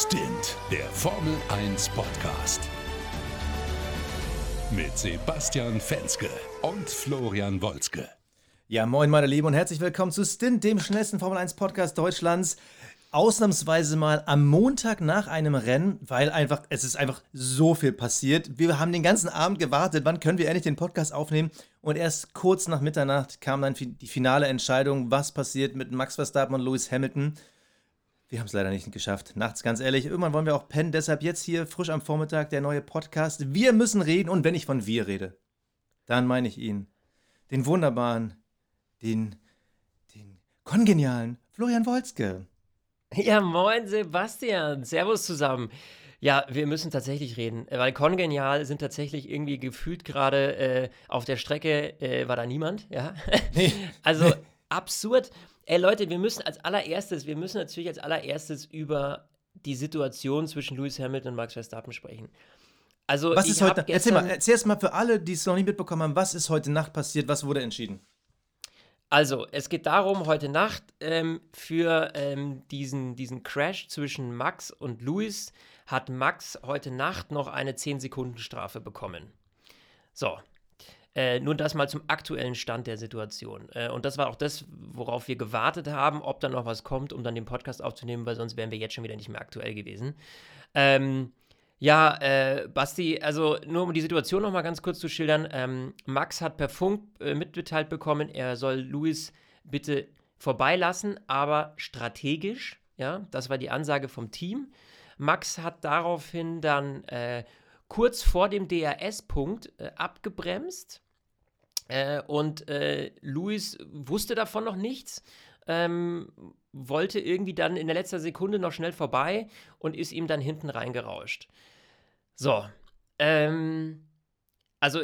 Stint, der Formel 1 Podcast. Mit Sebastian Fenske und Florian Wolzke. Ja, moin, meine Lieben, und herzlich willkommen zu Stint, dem schnellsten Formel 1 Podcast Deutschlands. Ausnahmsweise mal am Montag nach einem Rennen, weil einfach, es ist einfach so viel passiert. Wir haben den ganzen Abend gewartet, wann können wir endlich den Podcast aufnehmen? Und erst kurz nach Mitternacht kam dann die finale Entscheidung, was passiert mit Max Verstappen und Lewis Hamilton. Wir haben es leider nicht geschafft. Nachts, ganz ehrlich. Irgendwann wollen wir auch pennen. Deshalb jetzt hier frisch am Vormittag der neue Podcast. Wir müssen reden. Und wenn ich von wir rede, dann meine ich ihn. Den wunderbaren, den, den kongenialen Florian Wolzke. Ja, moin Sebastian. Servus zusammen. Ja, wir müssen tatsächlich reden, weil Kongenial sind tatsächlich irgendwie gefühlt gerade äh, auf der Strecke, äh, war da niemand, ja. Nee. Also absurd. Ey Leute, wir müssen als allererstes, wir müssen natürlich als allererstes über die Situation zwischen Lewis Hamilton und Max Verstappen sprechen. Also, was ist heute? Erzähl mal, erzähl erst mal für alle, die es noch nicht mitbekommen haben, was ist heute Nacht passiert? Was wurde entschieden? Also, es geht darum, heute Nacht ähm, für ähm, diesen, diesen Crash zwischen Max und Lewis hat Max heute Nacht noch eine 10-Sekunden-Strafe bekommen. So, äh, nur das mal zum aktuellen Stand der Situation. Äh, und das war auch das, worauf wir gewartet haben, ob da noch was kommt, um dann den Podcast aufzunehmen, weil sonst wären wir jetzt schon wieder nicht mehr aktuell gewesen. Ähm, ja, äh, Basti, also nur um die Situation noch mal ganz kurz zu schildern. Ähm, Max hat per Funk äh, mitgeteilt bekommen, er soll Luis bitte vorbeilassen, aber strategisch. Ja, das war die Ansage vom Team. Max hat daraufhin dann äh, kurz vor dem DRS-Punkt äh, abgebremst äh, und äh, Luis wusste davon noch nichts, ähm, wollte irgendwie dann in der letzten Sekunde noch schnell vorbei und ist ihm dann hinten reingerauscht. So, ähm, also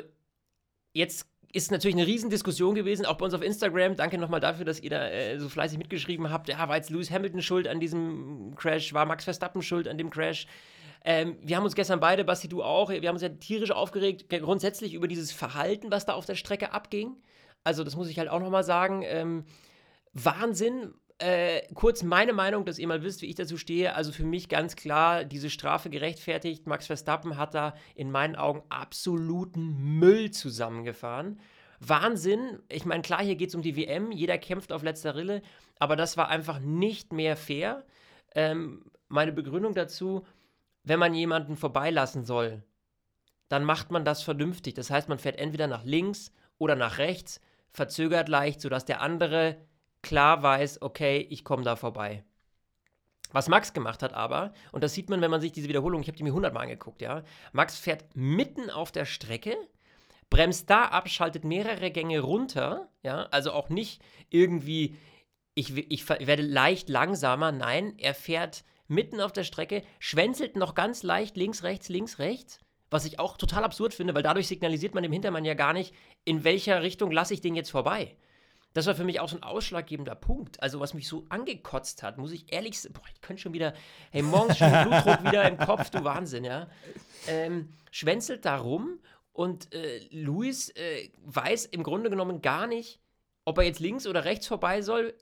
jetzt ist natürlich eine Riesendiskussion gewesen, auch bei uns auf Instagram. Danke nochmal dafür, dass ihr da äh, so fleißig mitgeschrieben habt. Ja, war jetzt Lewis Hamilton schuld an diesem Crash? War Max Verstappen schuld an dem Crash? Ähm, wir haben uns gestern beide, Basti, du auch, wir haben uns ja tierisch aufgeregt, grundsätzlich über dieses Verhalten, was da auf der Strecke abging. Also, das muss ich halt auch nochmal sagen. Ähm, Wahnsinn. Äh, kurz meine Meinung, dass ihr mal wisst, wie ich dazu stehe. Also für mich ganz klar, diese Strafe gerechtfertigt. Max Verstappen hat da in meinen Augen absoluten Müll zusammengefahren. Wahnsinn. Ich meine, klar, hier geht es um die WM. Jeder kämpft auf letzter Rille. Aber das war einfach nicht mehr fair. Ähm, meine Begründung dazu, wenn man jemanden vorbeilassen soll, dann macht man das vernünftig. Das heißt, man fährt entweder nach links oder nach rechts, verzögert leicht, sodass der andere klar weiß, okay, ich komme da vorbei. Was Max gemacht hat aber, und das sieht man, wenn man sich diese Wiederholung, ich habe die mir hundertmal angeguckt, ja. Max fährt mitten auf der Strecke, bremst da ab, schaltet mehrere Gänge runter, ja, also auch nicht irgendwie, ich, ich werde leicht langsamer, nein, er fährt mitten auf der Strecke, schwänzelt noch ganz leicht links, rechts, links, rechts. Was ich auch total absurd finde, weil dadurch signalisiert man dem Hintermann ja gar nicht, in welcher Richtung lasse ich den jetzt vorbei. Das war für mich auch so ein ausschlaggebender Punkt. Also, was mich so angekotzt hat, muss ich ehrlich sagen, boah, ich könnte schon wieder, hey, morgens schon Blutdruck wieder im Kopf, du Wahnsinn, ja. Ähm, schwänzelt da rum und äh, Luis äh, weiß im Grunde genommen gar nicht, ob er jetzt links oder rechts vorbei soll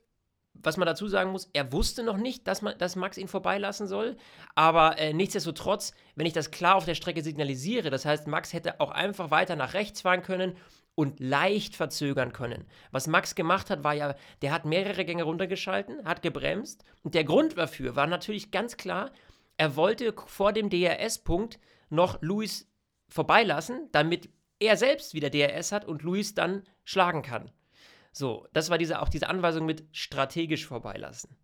was man dazu sagen muss, er wusste noch nicht, dass, man, dass Max ihn vorbeilassen soll. Aber äh, nichtsdestotrotz, wenn ich das klar auf der Strecke signalisiere, das heißt, Max hätte auch einfach weiter nach rechts fahren können und leicht verzögern können. Was Max gemacht hat, war ja, der hat mehrere Gänge runtergeschalten, hat gebremst. Und der Grund dafür war natürlich ganz klar, er wollte vor dem DRS-Punkt noch Luis vorbeilassen, damit er selbst wieder DRS hat und Luis dann schlagen kann. So, das war diese, auch diese Anweisung mit strategisch vorbeilassen.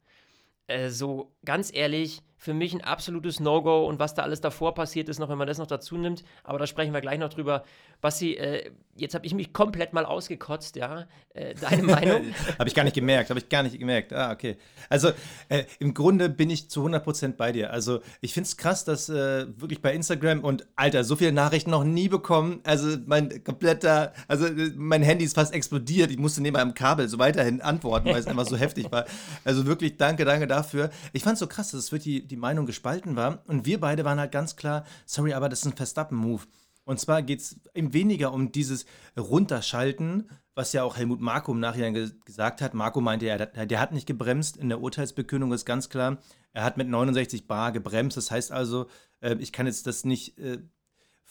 Äh, so, ganz ehrlich, für mich ein absolutes No-Go und was da alles davor passiert ist, noch wenn man das noch dazu nimmt, aber da sprechen wir gleich noch drüber. Basti, äh, jetzt habe ich mich komplett mal ausgekotzt, ja. Äh, deine Meinung? habe ich gar nicht gemerkt, habe ich gar nicht gemerkt. Ah, okay. Also äh, im Grunde bin ich zu 100% bei dir. Also ich finde es krass, dass äh, wirklich bei Instagram und Alter, so viele Nachrichten noch nie bekommen. Also mein kompletter, also mein Handy ist fast explodiert. Ich musste neben einem Kabel so weiterhin antworten, weil es einfach so heftig war. Also wirklich danke, danke dafür. Ich fand es so krass, dass es wirklich die Meinung gespalten war. Und wir beide waren halt ganz klar, sorry, aber das ist ein Verstappen-Move. Und zwar geht es eben weniger um dieses Runterschalten, was ja auch Helmut Marko im Nachhinein ge gesagt hat. Marco meinte, ja, der hat nicht gebremst. In der Urteilsbekündung ist ganz klar, Er hat mit 69 Bar gebremst. Das heißt also, äh, ich kann jetzt das nicht äh,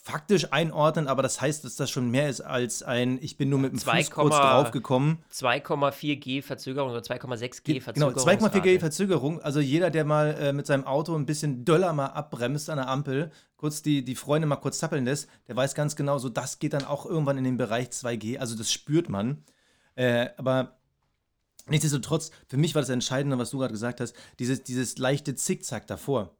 faktisch einordnen, aber das heißt, dass das schon mehr ist als ein, ich bin nur mit dem 2, Fuß kurz draufgekommen. 2,4 G Verzögerung oder 2,6 G Verzögerung. Genau, 2,4 G Verzögerung. Also jeder, der mal äh, mit seinem Auto ein bisschen döller mal abbremst an der Ampel, kurz die, die Freunde mal kurz zappeln lässt, der weiß ganz genau, so das geht dann auch irgendwann in den Bereich 2G. Also das spürt man. Äh, aber nichtsdestotrotz, für mich war das Entscheidende, was du gerade gesagt hast, dieses, dieses leichte Zickzack davor.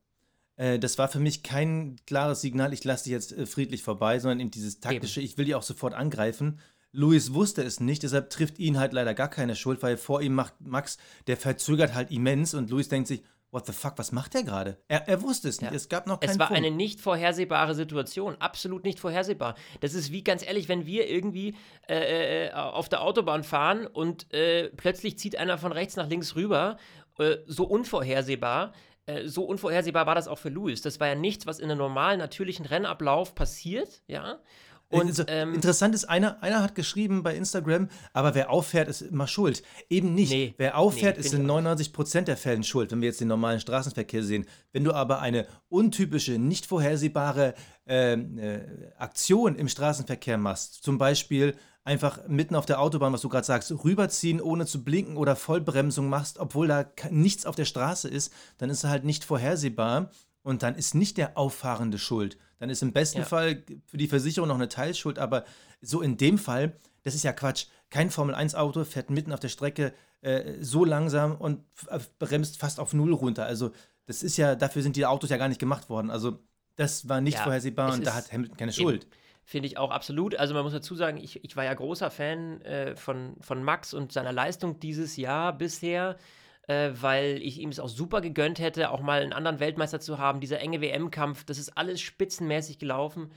Äh, das war für mich kein klares Signal, ich lasse dich jetzt äh, friedlich vorbei, sondern eben dieses taktische, eben. ich will dich auch sofort angreifen. Luis wusste es nicht, deshalb trifft ihn halt leider gar keine Schuld, weil vor ihm macht Max, der verzögert halt immens und Luis denkt sich, what the fuck, was macht der gerade? Er, er, wusste es nicht, ja. es gab noch keinen Es war Punkt. eine nicht vorhersehbare Situation, absolut nicht vorhersehbar. Das ist wie, ganz ehrlich, wenn wir irgendwie äh, äh auf der Autobahn fahren und äh, plötzlich zieht einer von rechts nach links rüber, äh, so unvorhersehbar, äh, so unvorhersehbar war das auch für Lewis. Das war ja nichts, was in einem normalen, natürlichen Rennablauf passiert, ja. Und also, ähm, interessant ist, einer, einer hat geschrieben bei Instagram, aber wer auffährt, ist immer schuld. Eben nicht. Nee, wer auffährt, nee, ist in 99 Prozent der Fällen schuld, wenn wir jetzt den normalen Straßenverkehr sehen. Wenn du aber eine untypische, nicht vorhersehbare äh, äh, Aktion im Straßenverkehr machst, zum Beispiel einfach mitten auf der Autobahn, was du gerade sagst, rüberziehen, ohne zu blinken oder Vollbremsung machst, obwohl da nichts auf der Straße ist, dann ist er halt nicht vorhersehbar und dann ist nicht der Auffahrende schuld. Dann ist im besten ja. Fall für die Versicherung noch eine Teilschuld, aber so in dem Fall, das ist ja Quatsch. Kein Formel-1-Auto fährt mitten auf der Strecke äh, so langsam und äh, bremst fast auf Null runter. Also, das ist ja, dafür sind die Autos ja gar nicht gemacht worden. Also, das war nicht ja, vorhersehbar und da hat Hamilton keine Schuld. Eben. Finde ich auch absolut. Also man muss dazu sagen, ich, ich war ja großer Fan äh, von, von Max und seiner Leistung dieses Jahr bisher, äh, weil ich ihm es auch super gegönnt hätte, auch mal einen anderen Weltmeister zu haben. Dieser enge WM-Kampf, das ist alles spitzenmäßig gelaufen.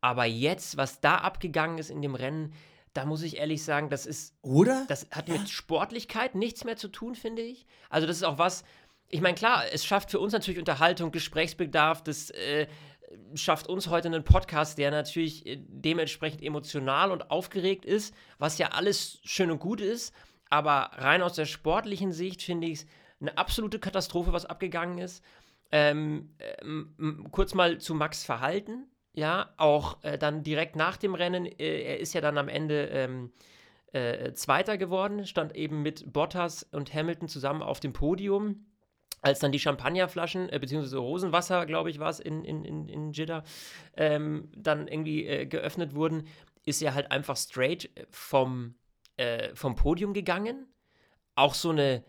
Aber jetzt, was da abgegangen ist in dem Rennen, da muss ich ehrlich sagen, das ist. Oder? Das hat ja. mit Sportlichkeit nichts mehr zu tun, finde ich. Also, das ist auch was. Ich meine, klar, es schafft für uns natürlich Unterhaltung, Gesprächsbedarf, das äh, schafft uns heute einen Podcast, der natürlich äh, dementsprechend emotional und aufgeregt ist, was ja alles schön und gut ist. Aber rein aus der sportlichen Sicht finde ich es eine absolute Katastrophe, was abgegangen ist. Ähm, ähm, kurz mal zu Max Verhalten. Ja, auch äh, dann direkt nach dem Rennen. Äh, er ist ja dann am Ende ähm, äh, Zweiter geworden, stand eben mit Bottas und Hamilton zusammen auf dem Podium als dann die Champagnerflaschen, äh, beziehungsweise Rosenwasser, glaube ich, war es in, in, in, in Jeddah, ähm, dann irgendwie äh, geöffnet wurden, ist er halt einfach straight vom, äh, vom Podium gegangen. Auch so eine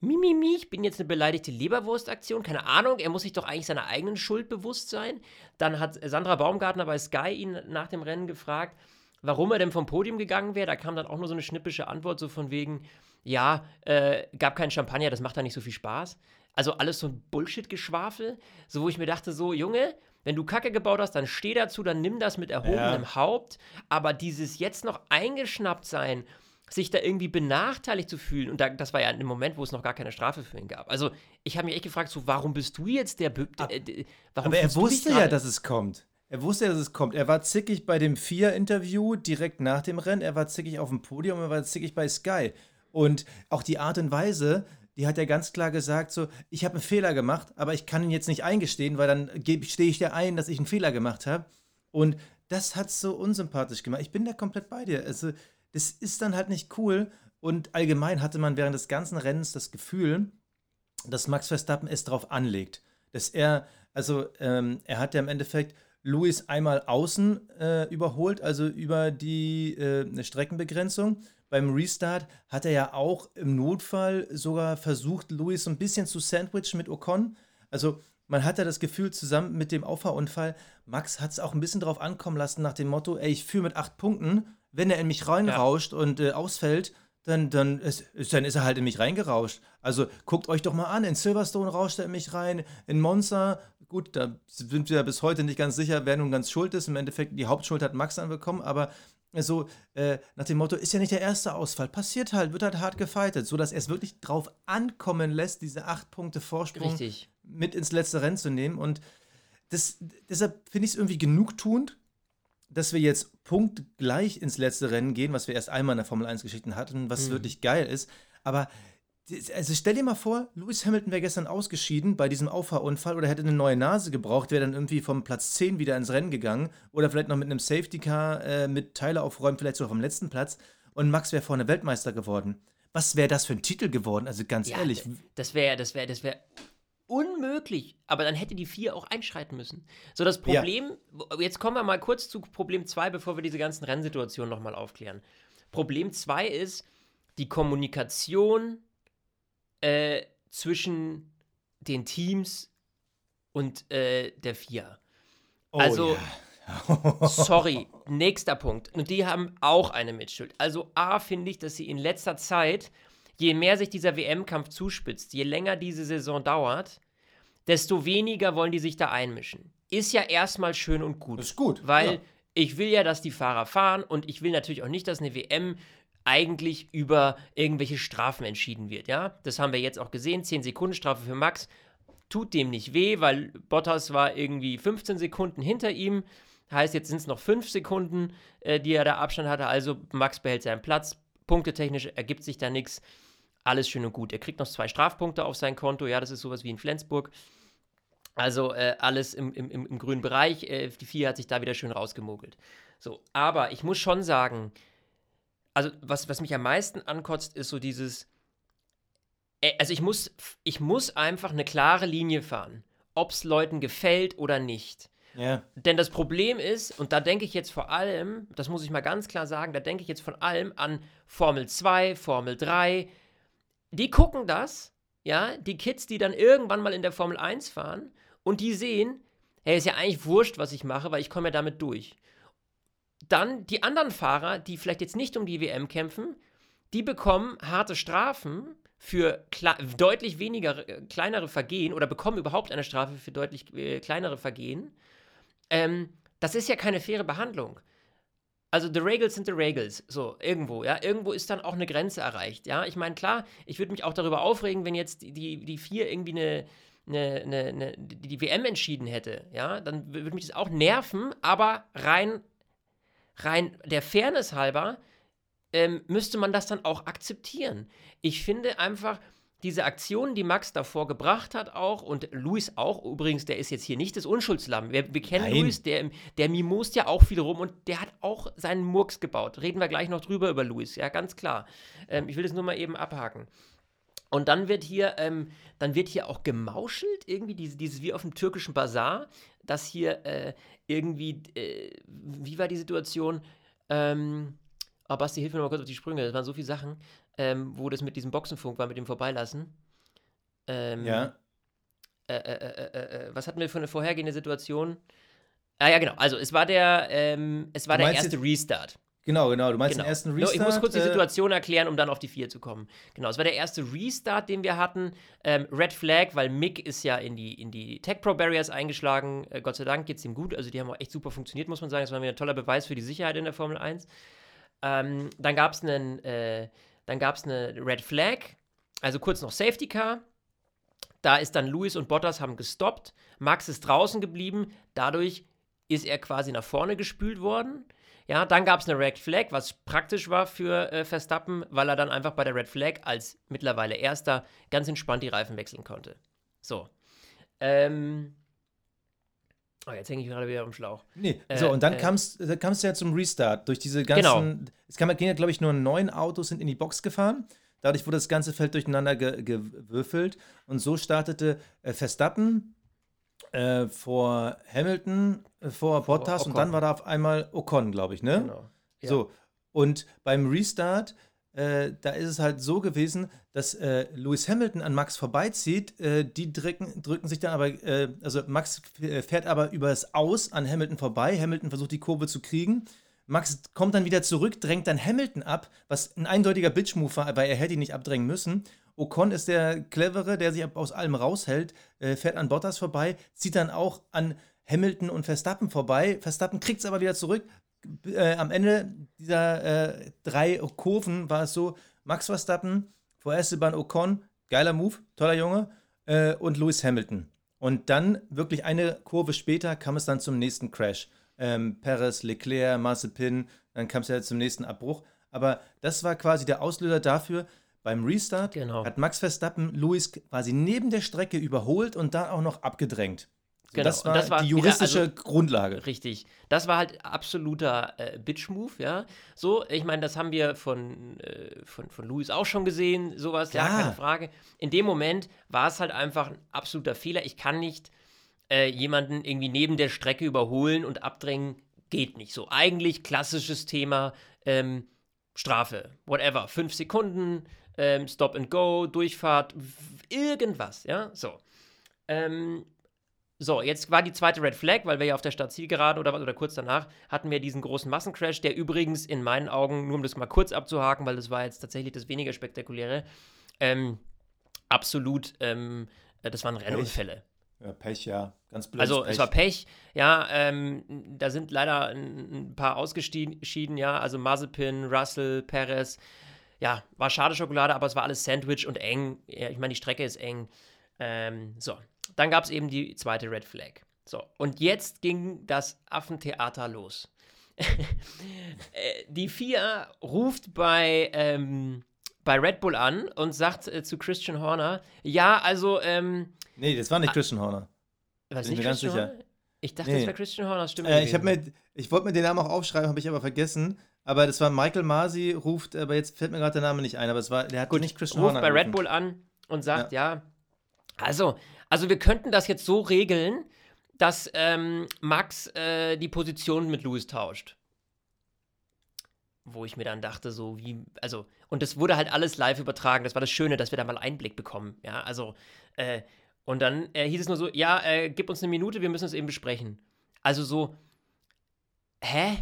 Mimimi, ich bin jetzt eine beleidigte Leberwurstaktion, keine Ahnung, er muss sich doch eigentlich seiner eigenen Schuld bewusst sein. Dann hat Sandra Baumgartner bei Sky ihn nach dem Rennen gefragt, warum er denn vom Podium gegangen wäre. Da kam dann auch nur so eine schnippische Antwort, so von wegen, ja, äh, gab keinen Champagner, das macht da nicht so viel Spaß. Also alles so ein Bullshit-Geschwafel, so wo ich mir dachte, so, Junge, wenn du Kacke gebaut hast, dann steh dazu, dann nimm das mit erhobenem ja. Haupt. Aber dieses jetzt noch eingeschnappt sein, sich da irgendwie benachteiligt zu fühlen, und da, das war ja ein Moment, wo es noch gar keine Strafe für ihn gab. Also ich habe mich echt gefragt, so, warum bist du jetzt der... Be Ab, äh, warum aber er wusste ja, dass es kommt. Er wusste ja, dass es kommt. Er war zickig bei dem Vier-Interview direkt nach dem Rennen. Er war zickig auf dem Podium. Er war zickig bei Sky. Und auch die Art und Weise, die hat ja ganz klar gesagt, so, ich habe einen Fehler gemacht, aber ich kann ihn jetzt nicht eingestehen, weil dann stehe ich dir ein, dass ich einen Fehler gemacht habe. Und das hat so unsympathisch gemacht. Ich bin da komplett bei dir. Also, das ist dann halt nicht cool. Und allgemein hatte man während des ganzen Rennens das Gefühl, dass Max Verstappen es darauf anlegt. Dass er, also ähm, er hat ja im Endeffekt Louis einmal außen äh, überholt, also über die äh, Streckenbegrenzung beim Restart hat er ja auch im Notfall sogar versucht, Louis so ein bisschen zu sandwichen mit Ocon. Also man hat ja das Gefühl, zusammen mit dem Auffahrunfall, Max hat es auch ein bisschen drauf ankommen lassen, nach dem Motto, ey, ich führe mit acht Punkten, wenn er in mich reinrauscht ja. und äh, ausfällt, dann, dann, ist, dann ist er halt in mich reingerauscht. Also guckt euch doch mal an, in Silverstone rauscht er in mich rein, in Monza, gut, da sind wir ja bis heute nicht ganz sicher, wer nun ganz schuld ist. Im Endeffekt, die Hauptschuld hat Max dann bekommen, aber so äh, nach dem Motto, ist ja nicht der erste Ausfall, passiert halt, wird halt hart gefeitet, sodass er es wirklich drauf ankommen lässt, diese acht Punkte Vorsprung Richtig. mit ins letzte Rennen zu nehmen. Und das, deshalb finde ich es irgendwie genugtuend, dass wir jetzt punktgleich ins letzte Rennen gehen, was wir erst einmal in der Formel 1 Geschichte hatten, was mhm. wirklich geil ist. Aber Also stell dir mal vor, Lewis Hamilton wäre gestern ausgeschieden bei diesem Auffahrunfall oder hätte eine neue Nase gebraucht, wäre dann irgendwie vom Platz 10 wieder ins Rennen gegangen oder vielleicht noch mit einem Safety Car äh, mit Teile aufräumen, vielleicht sogar vom letzten Platz und Max wäre vorne Weltmeister geworden. Was wäre das für ein Titel geworden? Also ganz Ja, ehrlich. Das wäre, das wäre, das wäre unmöglich. Aber dann hätte die vier auch einschreiten müssen. So, das Ja. Problem, jetzt kommen wir mal kurz zu Problem 2, bevor wir diese ganzen Rennsituationen nochmal aufklären. Problem 2 ist die Kommunikation äh, zwischen den Teams und äh, der FIA. Oh, also- ja. Sorry, nächster Punkt. Und die haben auch eine Mitschuld. Also A finde ich, dass sie in letzter Zeit, je mehr sich dieser WM-Kampf zuspitzt, je länger diese Saison dauert, desto weniger wollen die sich da einmischen. Ist ja erstmal schön und gut. Ist gut, Weil ja. ich will ja, dass die Fahrer fahren und ich will natürlich auch nicht, dass eine WM eigentlich über irgendwelche Strafen entschieden wird, ja? Das haben wir jetzt auch gesehen, 10 Sekunden Strafe für Max tut dem nicht weh, weil Bottas war irgendwie 15 Sekunden hinter ihm. Heißt, jetzt sind es noch 5 Sekunden, äh, die er da Abstand hatte. Also Max behält seinen Platz. Punktetechnisch ergibt sich da nichts. Alles schön und gut. Er kriegt noch zwei Strafpunkte auf sein Konto. Ja, das ist sowas wie in Flensburg. Also äh, alles im, im, im, grünen Bereich. Äh, die vier hat sich da wieder schön rausgemogelt. So, aber ich muss schon sagen, also was, was mich am meisten ankotzt, ist so dieses, äh, also ich muss, ich muss einfach eine klare Linie fahren, ob es Leuten gefällt oder nicht. ja. Denn das Problem ist, und da denke ich jetzt vor allem, das muss ich mal ganz klar sagen, da denke ich jetzt vor allem an Formel 2, Formel 3. Die gucken das, ja, die Kids, die dann irgendwann mal in der Formel 1 fahren und die sehen, hey, ist ja eigentlich wurscht, was ich mache, weil ich komme ja damit durch. Dann die anderen Fahrer, die vielleicht jetzt nicht um die WM kämpfen, die bekommen harte Strafen für deutlich weniger äh, kleinere Vergehen oder bekommen überhaupt eine Strafe für deutlich äh, kleinere Vergehen. Ähm, das ist ja keine faire Behandlung. Also the Regals sind the Regals, so irgendwo, ja, irgendwo ist dann auch eine Grenze erreicht, ja. Ich meine, klar, ich würde mich auch darüber aufregen, wenn jetzt die, die, die vier irgendwie eine, eine, eine, eine, die WM entschieden hätte, ja, dann würde mich das auch nerven, aber rein, rein der Fairness halber ähm, müsste man das dann auch akzeptieren. Ich finde einfach, diese Aktionen, die Max davor gebracht hat, auch und Luis auch, übrigens, der ist jetzt hier nicht das Unschuldslamm. Wir, wir kennen Nein. Luis, der, der mimost ja auch viel rum und der hat auch seinen Murks gebaut. Reden wir gleich noch drüber über Luis, ja, ganz klar. Ähm, ich will das nur mal eben abhaken. Und dann wird hier, ähm, dann wird hier auch gemauschelt, irgendwie diese, dieses wie auf dem türkischen Bazar, dass hier äh, irgendwie, äh, wie war die Situation? Ähm, oh, Basti, hilf mir noch mal kurz auf die Sprünge. Das waren so viele Sachen, ähm, wo das mit diesem Boxenfunk war, mit dem Vorbeilassen. Ähm, Ja. äh, äh, äh, äh, was hatten wir für eine vorhergehende Situation? Ah ja, genau. Also es war der, ähm, es war Du der erste Restart. Genau, genau. Du meinst Genau. den ersten Restart? Ich muss kurz die äh, Situation erklären, um dann auf die 4 zu kommen. Genau, es war der erste Restart, den wir hatten. Ähm, Red Flag, weil Mick ist ja in die, in die Tech Pro Barriers eingeschlagen. Äh, Gott sei Dank geht es ihm gut. Also die haben auch echt super funktioniert, muss man sagen. Das war wieder ein toller Beweis für die Sicherheit in der Formel 1. Ähm, dann gab es einen, äh, dann eine Red Flag, also kurz noch Safety Car. Da ist dann Lewis und Bottas haben gestoppt. Max ist draußen geblieben. Dadurch ist er quasi nach vorne gespült worden. Ja, dann gab es eine Red Flag, was praktisch war für äh, Verstappen, weil er dann einfach bei der Red Flag als mittlerweile Erster ganz entspannt die Reifen wechseln konnte. So. Ähm. Oh, jetzt hänge ich gerade wieder am Schlauch. Nee, Äh, so, und dann äh, kam's, dann kam's ja zum Restart. Durch diese ganzen. Genau. Es kam, gehen ja, glaube ich, nur neun Autos sind in die Box gefahren. Dadurch wurde das ganze Feld durcheinander ge gewürfelt. Und so startete äh, Verstappen äh, vor Hamilton, äh, vor Bottas und Ocon. dann war da auf einmal Ocon, glaube ich, ne? Genau. Ja. So, und beim Restart, äh, da ist es halt so gewesen, dass äh, Lewis Hamilton an Max vorbeizieht. Äh, die drücken, drücken sich dann aber, äh, also Max äh, fährt aber übers Aus an Hamilton vorbei. Hamilton versucht die Kurve zu kriegen. Max kommt dann wieder zurück, drängt dann Hamilton ab, was ein eindeutiger Bitch-Move war, aber er hätte ihn nicht abdrängen müssen. Ocon ist der Clevere, der sich aus allem raushält, äh, fährt an Bottas vorbei, zieht dann auch an Hamilton und Verstappen vorbei. Verstappen kriegt es aber wieder zurück, äh, am Ende dieser äh, drei Kurven war es so: Max Verstappen vor Esteban Ocon, geiler Move, toller Junge, äh, und Lewis Hamilton. Und dann, wirklich eine Kurve später, kam es dann zum nächsten Crash. Ähm, Perez, Leclerc, Mazepin, dann kam es ja zum nächsten Abbruch. Aber das war quasi der Auslöser dafür, beim Restart Genau. hat Max Verstappen Lewis quasi neben der Strecke überholt und dann auch noch abgedrängt. So, Genau, Das war, das war die wieder- juristische also- Grundlage. Richtig. Das war halt absoluter äh, Bitch-Move, ja. So, ich meine, das haben wir von, äh, von, von Louis auch schon gesehen, sowas, ja, keine Frage. In dem Moment war es halt einfach ein absoluter Fehler. Ich kann nicht äh, jemanden irgendwie neben der Strecke überholen und abdrängen, geht nicht so. Eigentlich klassisches Thema, ähm, Strafe, whatever, fünf Sekunden, ähm, Stop and Go, Durchfahrt, irgendwas, ja, so. Ähm, so, jetzt war die zweite Red Flag, weil wir ja auf der Stadtzielgeraden oder, oder kurz danach hatten wir diesen großen Massencrash, der übrigens in meinen Augen, nur um das mal kurz abzuhaken, weil das war jetzt tatsächlich das weniger spektakuläre, ähm, absolut, ähm, äh, das waren Rennunfälle. Ja, Pech, ja. Ganz blöd. Also es war Pech, ja, ähm, da sind leider ein, ein paar ausgeschieden, ja, also Mazepin, Russell, Perez, ja, war schade Schokolade, aber es war alles Sandwich und eng, ja, ich meine, die Strecke ist eng, ähm, so, dann gab es eben die zweite Red Flag, so, und jetzt ging das Affentheater los. Äh, die FIA ruft bei, ähm, bei Red Bull an und sagt äh, zu Christian Horner, ja, also, ähm, Nee, das war nicht Christian Horner. Bin nicht mir ganz sicher. Horner? Ich dachte, Nee. das wäre Christian Horner, stimmt. Äh, ich mir, ich wollte mir den Namen auch aufschreiben, habe ich aber vergessen. Aber das war Michael Masi, ruft, aber jetzt fällt mir gerade der Name nicht ein, aber es war, der hat Gut, nicht Christian ruft Horner bei Red. Bull an und sagt, ja. also, also wir könnten das jetzt so regeln, dass ähm, Max äh, die Position mit Lewis tauscht. Wo ich mir dann dachte, so wie, also, und das wurde halt alles live übertragen. Das war das Schöne, dass wir da mal Einblick bekommen. Ja, also, äh, und dann äh, hieß es nur so, ja, äh, gib uns eine Minute, wir müssen es eben besprechen. Also so, hä?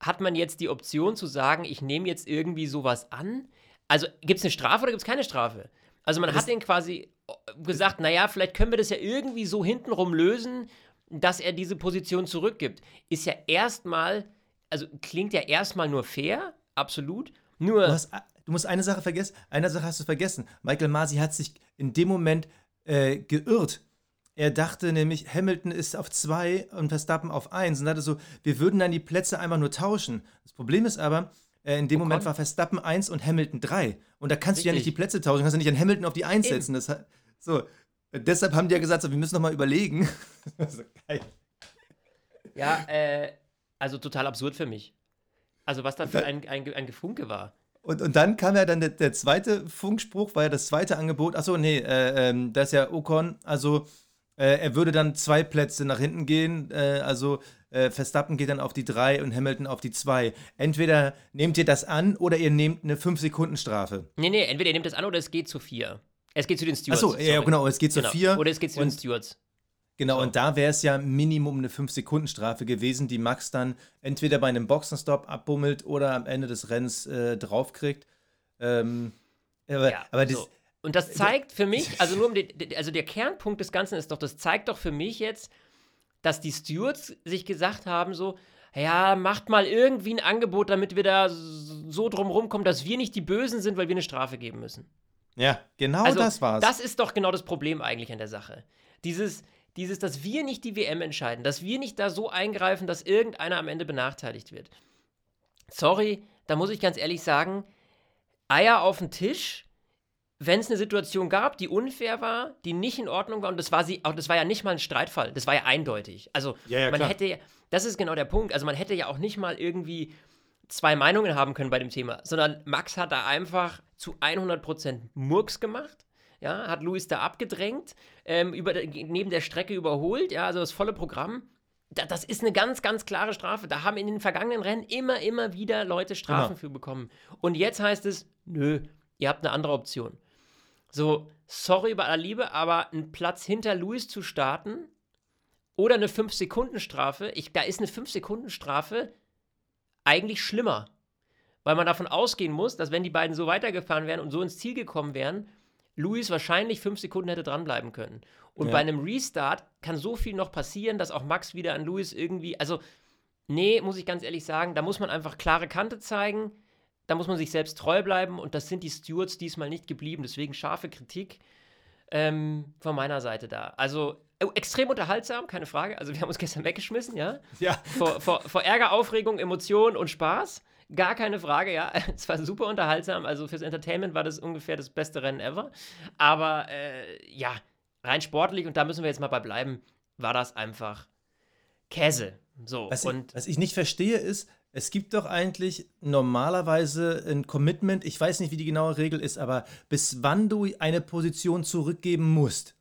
Hat man jetzt die Option zu sagen, ich nehme jetzt irgendwie sowas an? Also gibt es eine Strafe oder gibt es keine Strafe? Also man hat den quasi äh, gesagt, naja, vielleicht können wir das ja irgendwie so hintenrum lösen, dass er diese Position zurückgibt. Ist ja erstmal, also klingt ja erstmal nur fair, absolut. Nur, Du, hast, du musst eine Sache vergessen. Eine Sache hast du vergessen. Michael Masi hat sich in dem Moment äh, geirrt. Er dachte nämlich, Hamilton ist auf zwei und Verstappen auf eins. Und hatte so, wir würden dann die Plätze einfach nur tauschen. Das Problem ist aber, äh, in dem Moment Ocon. war Verstappen 1 und Hamilton 3. Und da kannst du ja nicht die Richtig. Plätze tauschen, kannst du nicht an Hamilton auf die 1 Eben. setzen. Das, so. Deshalb haben die ja gesagt, so, wir müssen noch mal überlegen. so, geil. ja, äh, also total absurd für mich. Also was da für ein, ein, ein Gefunke war. Und, und dann kam ja dann der, der zweite Funkspruch, war ja das zweite Angebot. Achso, nee, äh, ähm, das ist ja Ocon. Also, äh, er würde dann zwei Plätze nach hinten gehen. Äh, also, äh, Verstappen geht dann auf die drei und Hamilton auf die zwei. Entweder nehmt ihr das an oder ihr nehmt eine 5-Sekunden-Strafe. Nee, nee, entweder ihr nehmt das an oder es geht zu vier. Es geht zu den Stewards. Achso, ja, genau, es geht zu Genau. vier. Oder es geht zu den Stewards. Genau, So. und da wäre es ja Minimum eine 5-Sekunden-Strafe gewesen, die Max dann entweder bei einem Boxenstopp abbummelt oder am Ende des Rennens äh, draufkriegt. Ähm, aber, Ja, aber das, so. Und das zeigt für mich, also nur um den, den- also der Kernpunkt des Ganzen ist doch, das zeigt doch für mich jetzt, dass die Stewards sich gesagt haben, so, ja, macht mal irgendwie ein Angebot, damit wir da so drum rumkommen, dass wir nicht die Bösen sind, weil wir eine Strafe geben müssen. ja, genau Also, das war's. Das ist doch genau das Problem eigentlich an der Sache. Dieses, dieses, dass wir nicht die WM entscheiden, dass wir nicht da so eingreifen, dass irgendeiner am Ende benachteiligt wird. Sorry, da muss ich ganz ehrlich sagen, Eier auf den Tisch, wenn es eine Situation gab, die unfair war, die nicht in Ordnung war, und das war sie, auch das war ja nicht mal ein Streitfall, das war ja eindeutig. Also Ja, ja, man klar. hätte ja, das ist genau der Punkt, also man hätte ja auch nicht mal irgendwie zwei Meinungen haben können bei dem Thema, sondern Max hat da einfach zu 100% Murks gemacht. Ja, hat Luis da abgedrängt, ähm, über, neben der Strecke überholt, ja, also das volle Programm. Da, das ist eine ganz, ganz klare Strafe. Da haben in den vergangenen Rennen immer, immer wieder Leute Strafen Immer. für bekommen. Und jetzt heißt es, nö, ihr habt eine andere Option. So, sorry bei aller Liebe, aber einen Platz hinter Luis zu starten oder eine 5-Sekunden-Strafe, ich- da ist eine 5-Sekunden-Strafe eigentlich schlimmer. Weil man davon ausgehen muss, dass wenn die beiden so weitergefahren wären und so ins Ziel gekommen wären, Luis wahrscheinlich 5 Sekunden hätte dranbleiben können. Und Ja. bei einem Restart kann so viel noch passieren, dass auch Max wieder an Luis irgendwie, also nee, muss ich ganz ehrlich sagen, da muss man einfach klare Kante zeigen, da muss man sich selbst treu bleiben und das sind die Stewards diesmal nicht geblieben. Deswegen scharfe Kritik ähm, von meiner Seite da. Also äh, extrem unterhaltsam, keine Frage. Also wir haben uns gestern weggeschmissen, ja ja. vor, vor, vor Ärger, Aufregung, Emotion und Spaß. Gar keine Frage, ja. Es war super unterhaltsam. Also fürs Entertainment war das ungefähr das beste Rennen ever. Aber äh, ja, rein sportlich, und da müssen wir jetzt mal bei bleiben, war das einfach Käse. So, Was, und ich, was ich nicht verstehe ist, es gibt doch eigentlich normalerweise ein Commitment, ich weiß nicht, wie die genaue Regel ist, aber bis wann du eine Position zurückgeben musst.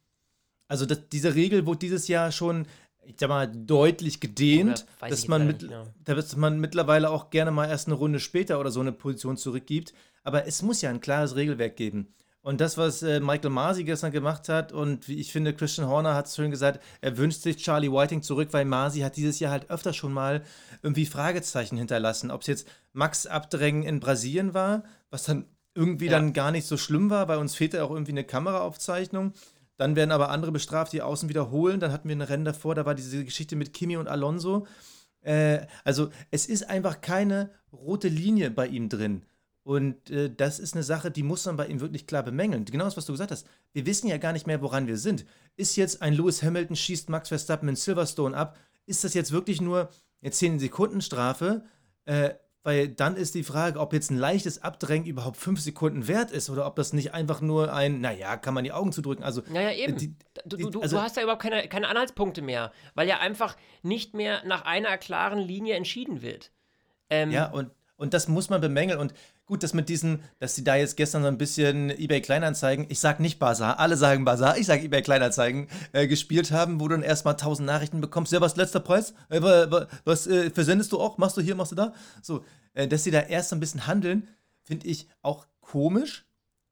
Also das, diese Regel wurde dieses Jahr schon, ich sag mal, deutlich gedehnt, ich dass man, mit, nicht genau. dass man mittlerweile auch gerne mal erst eine Runde später oder so eine Position zurückgibt. Aber es muss ja ein klares Regelwerk geben. Und das, was äh, Michael Masi gestern gemacht hat, und wie ich finde, Christian Horner hat es schön gesagt, er wünscht sich Charlie Whiting zurück, weil Masi hat dieses Jahr halt öfter schon mal irgendwie Fragezeichen hinterlassen. Ob es jetzt Max Abdrängen in Brasilien war, was dann irgendwie Ja. dann gar nicht so schlimm war, bei uns fehlte auch irgendwie eine Kameraaufzeichnung. Dann werden aber andere bestraft, die außen wiederholen. Dann hatten wir ein Rennen davor, da war diese Geschichte mit Kimi und Alonso. Äh, also es ist einfach keine rote Linie bei ihm drin. Und äh, das ist eine Sache, die muss man bei ihm wirklich klar bemängeln. Genau das, was du gesagt hast. Wir wissen ja gar nicht mehr, woran wir sind. Ist jetzt ein Lewis Hamilton schießt Max Verstappen in Silverstone ab? Ist das jetzt wirklich nur eine 10-Sekunden-Strafe? Äh, weil dann ist die Frage, ob jetzt ein leichtes Abdrängen überhaupt 5 Sekunden wert ist oder ob das nicht einfach nur ein, naja, kann man die Augen zudrücken. Also, Naja, eben. die- du, die- du, du, also- du hast ja überhaupt keine, keine Anhaltspunkte mehr, weil ja einfach nicht mehr nach einer klaren Linie entschieden wird. Ähm, Ja, und, und das muss man bemängeln. Und gut, das mit diesen, dass sie da jetzt gestern so ein bisschen eBay Kleinanzeigen, ich sag nicht Bazar, alle sagen Bazar, ich sag eBay Kleinanzeigen, äh, gespielt haben, wo du dann erstmal tausend Nachrichten bekommst. Ja, was letzter Preis? Äh, wa- wa- was äh, versendest du auch? Machst du hier, machst du da? So, äh, dass sie da erst so ein bisschen handeln, finde ich auch komisch.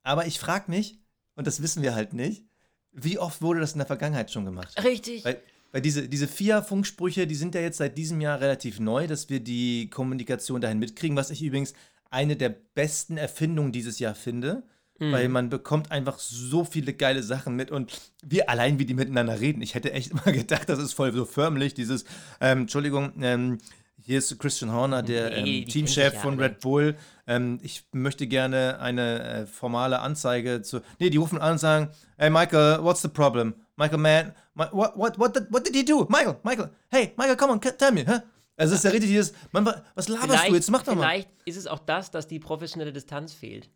Aber ich frage mich, und das wissen wir halt nicht, wie oft wurde das in der Vergangenheit schon gemacht? Richtig. Weil, weil diese, diese FIA-Funksprüche, die sind ja jetzt seit diesem Jahr relativ neu, dass wir die Kommunikation dahin mitkriegen, was ich übrigens eine der besten Erfindungen dieses Jahr finde. Mhm. Weil man bekommt einfach so viele geile Sachen mit und wir allein, wie die miteinander reden. Ich hätte echt immer gedacht, das ist voll so förmlich, dieses, ähm, Entschuldigung, ähm, hier ist Christian Horner, der Nee, ähm, Teamchef ja von. Red Bull. Ähm, ich möchte gerne eine äh, formale Anzeige zu. Nee, die rufen an und sagen: Hey Michael, what's the problem? Michael, man, my, what, what, what, did, what did he do? Michael, Michael, hey, Michael, come on, tell me, hä? Also, es ist ja richtig dieses, Mann, wa- was laberst du jetzt? Mach doch mal. vielleicht ist es auch das, dass die professionelle Distanz fehlt.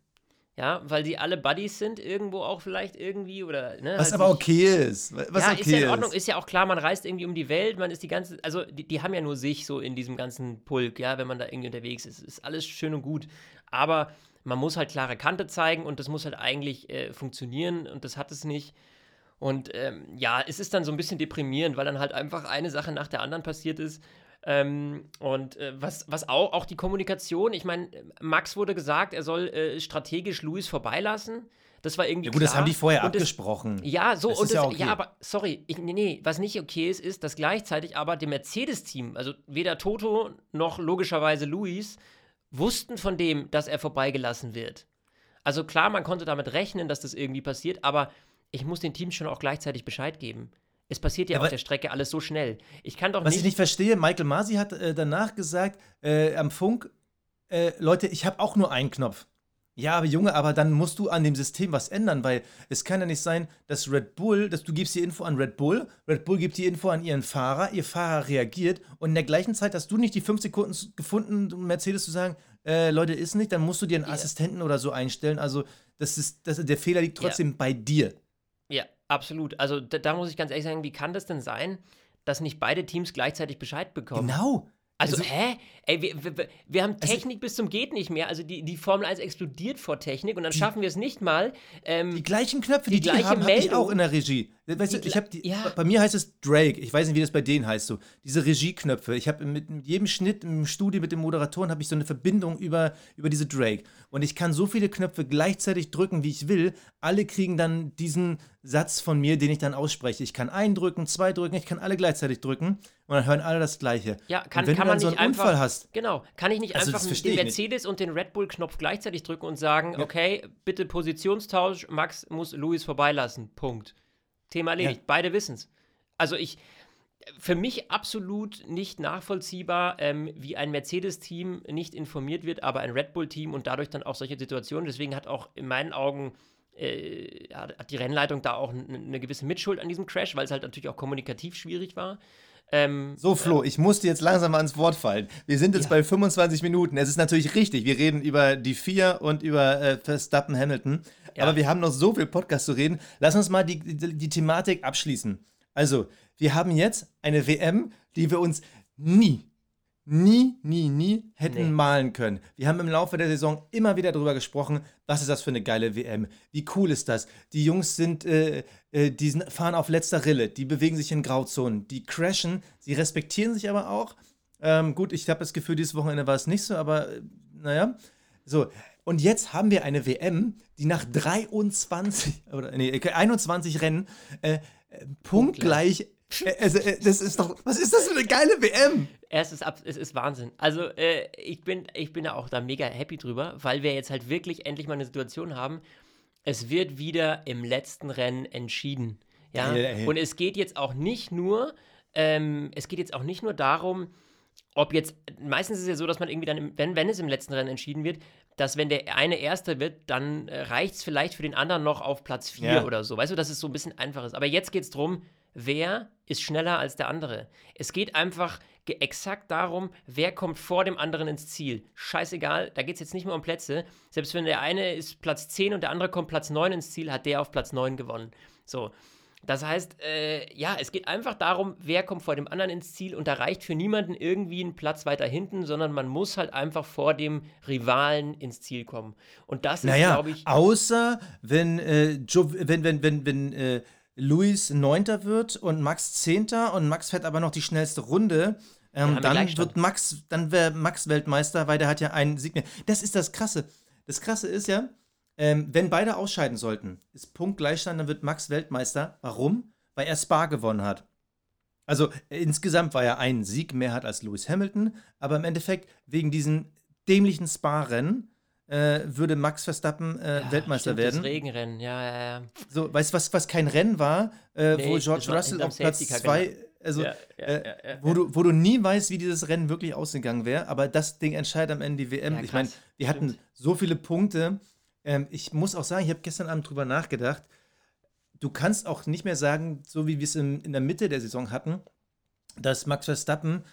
Ja, weil die alle Buddies sind, irgendwo auch vielleicht irgendwie oder. Ne, Was halt aber okay ist. Was ja, okay ist ja in Ordnung, ist ja auch klar, man reist irgendwie um die Welt, man ist die ganze, also die, die haben ja nur sich so in diesem ganzen Pulk, ja, wenn man da irgendwie unterwegs ist. Ist alles schön und gut. Aber man muss halt klare Kante zeigen und das muss halt eigentlich äh, funktionieren und das hat es nicht. Und ähm, ja, es ist dann so ein bisschen deprimierend, weil dann halt einfach eine Sache nach der anderen passiert ist. Ähm, und äh, was, was auch, auch die Kommunikation, ich meine, Max wurde gesagt, er soll äh, strategisch Luis vorbeilassen. Das war irgendwie Ja, gut, das klar. haben die vorher Und das- abgesprochen. ja, so Das und das, ja ja, okay. aber sorry, ich, nee, nee, was nicht okay ist, ist, dass gleichzeitig aber dem Mercedes-Team, also weder Toto noch logischerweise Luis, wussten von dem, dass er vorbeigelassen wird. Also klar, man konnte damit rechnen, dass das irgendwie passiert, aber ich muss den Teams schon auch gleichzeitig Bescheid geben. Es passiert ja, Ja, auf der Strecke alles so schnell. Ich kann doch Was nicht. ich nicht verstehe, Michael Masi hat äh, danach gesagt, äh, am Funk, äh, Leute, ich habe auch nur einen Knopf. Ja, aber Junge, aber dann musst du an dem System was ändern, weil es kann ja nicht sein, dass Red Bull, dass du gibst die Info an Red Bull, Red Bull gibt die Info an ihren Fahrer, ihr Fahrer reagiert und in der gleichen Zeit hast du nicht die fünf Sekunden gefunden, um Mercedes zu sagen, äh, Leute, ist nicht, dann musst du dir einen Assistenten oder so einstellen. Also das ist, das, der Fehler liegt Ja. trotzdem bei dir. Ja, absolut. Also da, da muss ich ganz ehrlich sagen, wie kann das denn sein, dass nicht beide Teams gleichzeitig Bescheid bekommen? Genau. Also, Also- hä? Ey, wir, wir, wir haben Also- Technik bis zum geht nicht mehr. Also die, die Formel 1 explodiert vor Technik und dann schaffen wir es nicht mal. Ähm, Die gleichen Knöpfe, Die die die, gleiche haben, habe ich Meldung. auch in der Regie. Weißt du, ich habe die, ja. bei mir heißt es Drake. Ich weiß nicht, wie das bei denen heißt so. Diese Regieknöpfe. Ich habe mit, jedem Schnitt im Studio mit den Moderatoren habe ich so eine Verbindung über, über diese Drake. Und ich kann so viele Knöpfe gleichzeitig drücken, wie ich will. Alle kriegen dann diesen Satz von mir, den ich dann ausspreche. Ich kann einen drücken, zwei drücken, ich kann alle gleichzeitig drücken und dann hören alle das Gleiche. ja, kann, und wenn kann du man dann so nicht einen einfach. Unfall hast, Genau, kann ich nicht Also, einfach den ich nicht. Mercedes und den Red Bull-Knopf gleichzeitig drücken und sagen, okay, bitte Positionstausch, Max muss Louis vorbeilassen. Punkt. Thema erledigt. Beide wissen es. Also ich, für mich absolut nicht nachvollziehbar, ähm, wie ein Mercedes-Team nicht informiert wird, aber ein Red Bull-Team und dadurch dann auch solche Situationen. Deswegen hat auch in meinen Augen äh, hat die Rennleitung da auch eine gewisse Mitschuld an diesem Crash, weil es halt natürlich auch kommunikativ schwierig war. Ähm, So, Flo, ich muss dir jetzt langsam mal ins Wort fallen. Wir sind jetzt Ja. bei 25 Minuten. Es ist natürlich richtig, wir reden über die vier und über äh, Verstappen Hamilton. Ja. Aber wir haben noch so viel Podcast zu reden. Lass uns mal die, die, die Thematik abschließen. Also, wir haben jetzt eine WM, die wir uns nie, nie, nie, nie hätten Nee. malen können. Wir haben im Laufe der Saison immer wieder darüber gesprochen, was ist das für eine geile WM? Wie cool ist das? Die Jungs sind, äh, äh, die fahren auf letzter Rille, die bewegen sich in Grauzonen, die crashen, sie respektieren sich aber auch. Ähm, gut, ich habe das Gefühl, dieses Wochenende war es nicht so, aber äh, naja. So, und jetzt haben wir eine WM, die nach 23 oder nee, 21 Rennen äh, äh, punktgleich. Also, äh, das ist doch, was ist das für eine geile WM? Es ist, ab, es ist Wahnsinn. Also, äh, ich, bin, ich bin da auch da mega happy drüber, weil wir jetzt halt wirklich endlich mal eine Situation haben. Es wird wieder im letzten Rennen entschieden. Ja? Und es geht jetzt auch nicht nur, ähm, es geht jetzt auch nicht nur darum, ob jetzt, meistens ist es ja so, dass man irgendwie dann, im, wenn, wenn es im letzten Rennen entschieden wird, dass wenn der eine Erster wird, dann äh, reicht es vielleicht für den anderen noch auf Platz 4 Ja. oder so. Weißt du, dass es so ein bisschen einfach ist. Aber jetzt geht es darum, wer ist schneller als der andere. Es geht einfach exakt darum, wer kommt vor dem anderen ins Ziel. Scheißegal, da geht es jetzt nicht mehr um Plätze. Selbst wenn der eine ist Platz 10 und der andere kommt Platz 9 ins Ziel, hat der auf Platz 9 gewonnen. So. Das heißt, äh, ja, es geht einfach darum, wer kommt vor dem anderen ins Ziel und da reicht für niemanden irgendwie ein Platz weiter hinten, sondern man muss halt einfach vor dem Rivalen ins Ziel kommen. Und das ist, Naja, glaube ich, außer wenn, äh, Jo- wenn, wenn, wenn, wenn äh, Luis Neunter wird und Max Zehnter und Max fährt aber noch die schnellste Runde, ähm, dann Gleichstand. wird Max, dann wäre Max Weltmeister, weil der hat ja einen Sieg mehr. Das ist das Krasse. Das Krasse ist ja, ähm, wenn beide ausscheiden sollten, ist Punkt Gleichstand, dann wird Max Weltmeister. Warum? Weil er Spa gewonnen hat. Also äh, insgesamt war er einen Sieg mehr hat als Lewis Hamilton, aber im Endeffekt wegen diesem dämlichen Spa-Rennen äh, würde Max Verstappen äh, ja, Weltmeister stimmt, werden. Das Regenrennen, ja, ja, ja. So, weißt du, was, was kein Rennen war, äh, Nee, wo George Russell auf Platz Safety Car, zwei, also ja, ja, äh, wo. Du, wo du nie weißt, wie dieses Rennen wirklich ausgegangen wäre, aber das Ding entscheidet am Ende die WM. Ich meine, wir hatten stimmt. so viele Punkte. Ähm, ich muss auch sagen, ich habe gestern Abend drüber nachgedacht. Du kannst auch nicht mehr sagen, so wie wir es in, in der Mitte der Saison hatten, dass Max Verstappen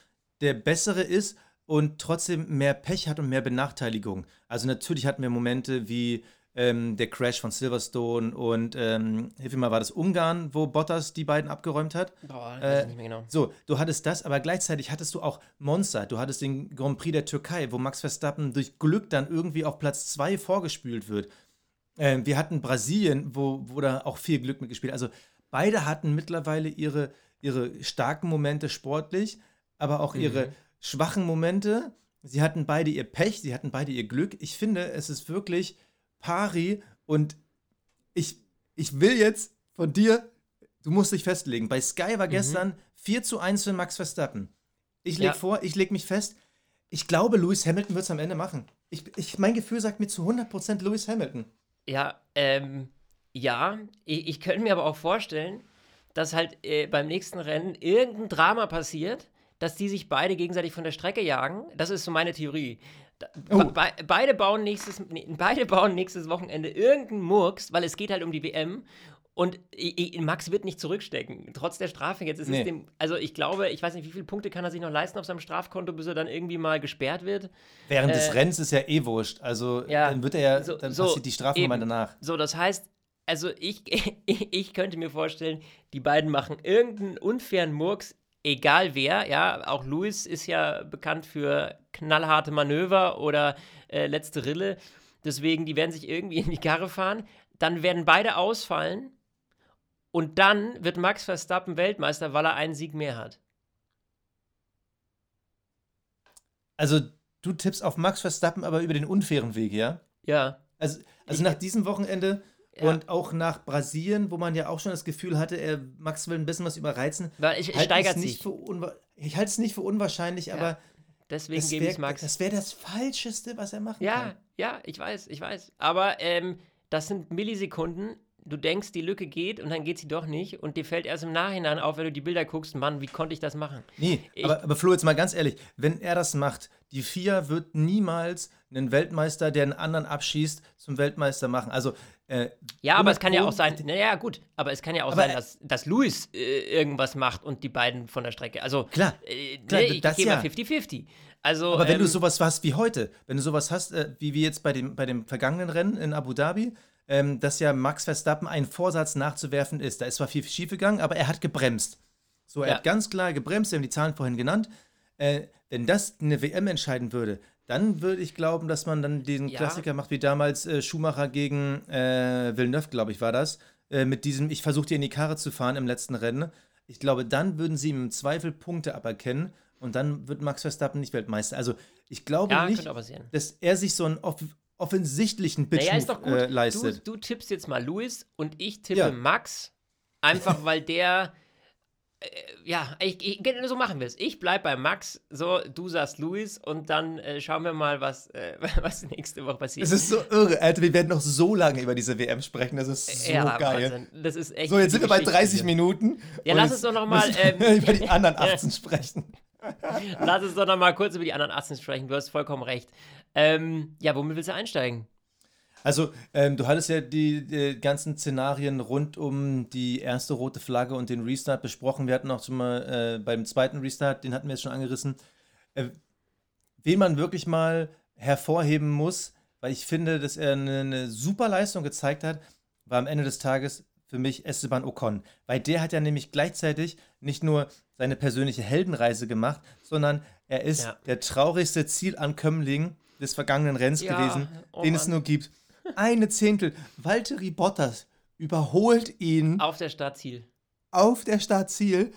der Bessere ist und trotzdem mehr Pech hat und mehr Benachteiligung. Also natürlich hatten wir Momente wie ähm, der Crash von Silverstone und ähm, hilf mir mal, war das Ungarn, wo Bottas die beiden abgeräumt hat? Boah, ich Äh, weiß nicht mehr genau. So, du hattest das, aber gleichzeitig hattest du auch Monster. Du hattest den Grand Prix der Türkei, wo Max Verstappen durch Glück dann irgendwie auf Platz 2 vorgespült wird. Ähm, wir hatten Brasilien, wo, wo da auch viel Glück mitgespielt. Also beide hatten mittlerweile ihre, ihre starken Momente sportlich, aber auch ihre Mhm. Schwachen Momente. Sie hatten beide ihr Pech, sie hatten beide ihr Glück. Ich finde, es ist wirklich pari und ich, ich will jetzt von dir, du musst dich festlegen. Bei Sky war gestern 4 zu 1 für Max Verstappen. Ich lege Ja. vor, ich lege mich fest. Ich glaube, Lewis Hamilton wird es am Ende machen. Ich, ich, mein Gefühl sagt mir zu 100% Lewis Hamilton. Ja, ähm, ja, ich, ich könnte mir aber auch vorstellen, dass halt äh, beim nächsten Rennen irgendein Drama passiert, dass die sich beide gegenseitig von der Strecke jagen. Das ist so meine Theorie. Oh. be beide, bauen nächstes, beide bauen nächstes Wochenende irgendeinen Murks, weil es geht halt um die WM. Und Max wird nicht zurückstecken, trotz der Strafe jetzt. Ist Nee. es dem, also ich glaube, ich weiß nicht, wie viele Punkte kann er sich noch leisten auf seinem Strafkonto, bis er dann irgendwie mal gesperrt wird. Während des Äh, Rennens ist ja eh wurscht. Also ja, dann wird er ja, so- dann so, passiert die Strafe eben. danach. So, das heißt, also ich, ich, ich könnte mir vorstellen, die beiden machen irgendeinen unfairen Murks, egal wer, ja, auch Lewis ist ja bekannt für knallharte Manöver oder äh, letzte Rille, deswegen, die werden sich irgendwie in die Karre fahren, dann werden beide ausfallen und dann wird Max Verstappen Weltmeister, weil er einen Sieg mehr hat. Also du tippst auf Max Verstappen, aber über den unfairen Weg, ja? Ja, Also, also Ich- nach diesem Wochenende Ja. und auch nach Brasilien, wo man ja auch schon das Gefühl hatte, er, Max will ein bisschen was überreizen. weil ich, es halte steigert es sich. nicht für unwa- ich halte es nicht für unwahrscheinlich, aber Deswegen das gebe ich wäre Max. das, wär das Falscheste, was er machen Ja, kann. ja, ich weiß, ich weiß. Aber ähm, das sind Millisekunden. Du denkst, die Lücke geht und dann geht sie doch nicht. Und dir fällt erst im Nachhinein auf, wenn du die Bilder guckst, Mann, wie konnte ich das machen? Nee, Ich- aber, aber Flo, jetzt mal ganz ehrlich, wenn er das macht, die FIA wird niemals einen Weltmeister, der einen anderen abschießt, zum Weltmeister machen. Also Äh, Ja, aber es kann ja auch 100 sein, naja, gut, aber es kann ja auch sein, dass, dass Luis äh, irgendwas macht und die beiden von der Strecke. Also, Klar, äh, klar, ne, ich das gehe ja. mal 50-50. Also, Aber wenn du ähm, sowas hast wie heute, wenn du sowas hast, äh, wie wir jetzt bei dem, bei dem vergangenen Rennen in Abu Dhabi, ähm, dass ja Max Verstappen ein Vorsatz nachzuwerfen ist. Da ist zwar viel schiefgegangen, aber er hat gebremst. So, er Ja. hat ganz klar gebremst, wir haben die Zahlen vorhin genannt. Äh, wenn das eine WM entscheiden würde, dann würde ich glauben, dass man dann diesen Ja. Klassiker macht, wie damals äh, Schumacher gegen äh, Villeneuve, glaube ich, war das. Äh, mit diesem, ich versuche dir in die Karre zu fahren im letzten Rennen. Ich glaube, dann würden sie im Zweifel Punkte aberkennen und dann wird Max Verstappen nicht Weltmeister. Also, ich glaube ja, nicht, dass er sich so einen off offensichtlichen Bitch Naja, ist doch gut. äh, du, leistet. du tippst jetzt mal Luis und ich tippe Ja. Max. Einfach weil der. Äh, ja, ich, ich, so machen wir es. Ich bleib bei Max, so, du sagst Luis und dann äh, schauen wir mal, was, äh, was nächste Woche passiert. Es ist so irre, Alter. Wir werden noch so lange über diese WM sprechen. Das ist so ja, geil. Wahnsinn. Das ist echt. So, jetzt sind wir bei Geschichte 30 hier. Minuten. Ja, lass uns doch noch mal, müssen wir ähm, über die anderen 18 sprechen. Lass uns doch noch mal kurz über die anderen 18 sprechen. Du hast vollkommen recht. Ähm, ja, womit willst du einsteigen? Also, ähm, du hattest ja die, die ganzen Szenarien rund um die erste rote Flagge und den Restart besprochen. Wir hatten auch schon mal äh, beim zweiten Restart, den hatten wir jetzt schon angerissen. Äh, wen man wirklich mal hervorheben muss, weil ich finde, dass er eine, eine super Leistung gezeigt hat, war am Ende des Tages für mich Esteban Ocon. Weil der hat ja nämlich gleichzeitig nicht nur seine persönliche Heldenreise gemacht, sondern er ist Ja. der traurigste Zielankömmling des vergangenen Rennens Ja, gewesen, oh den es Mann. nur gibt. Eine Zehntel. Valtteri Bottas überholt ihn Auf der Startziel. auf der Startziel.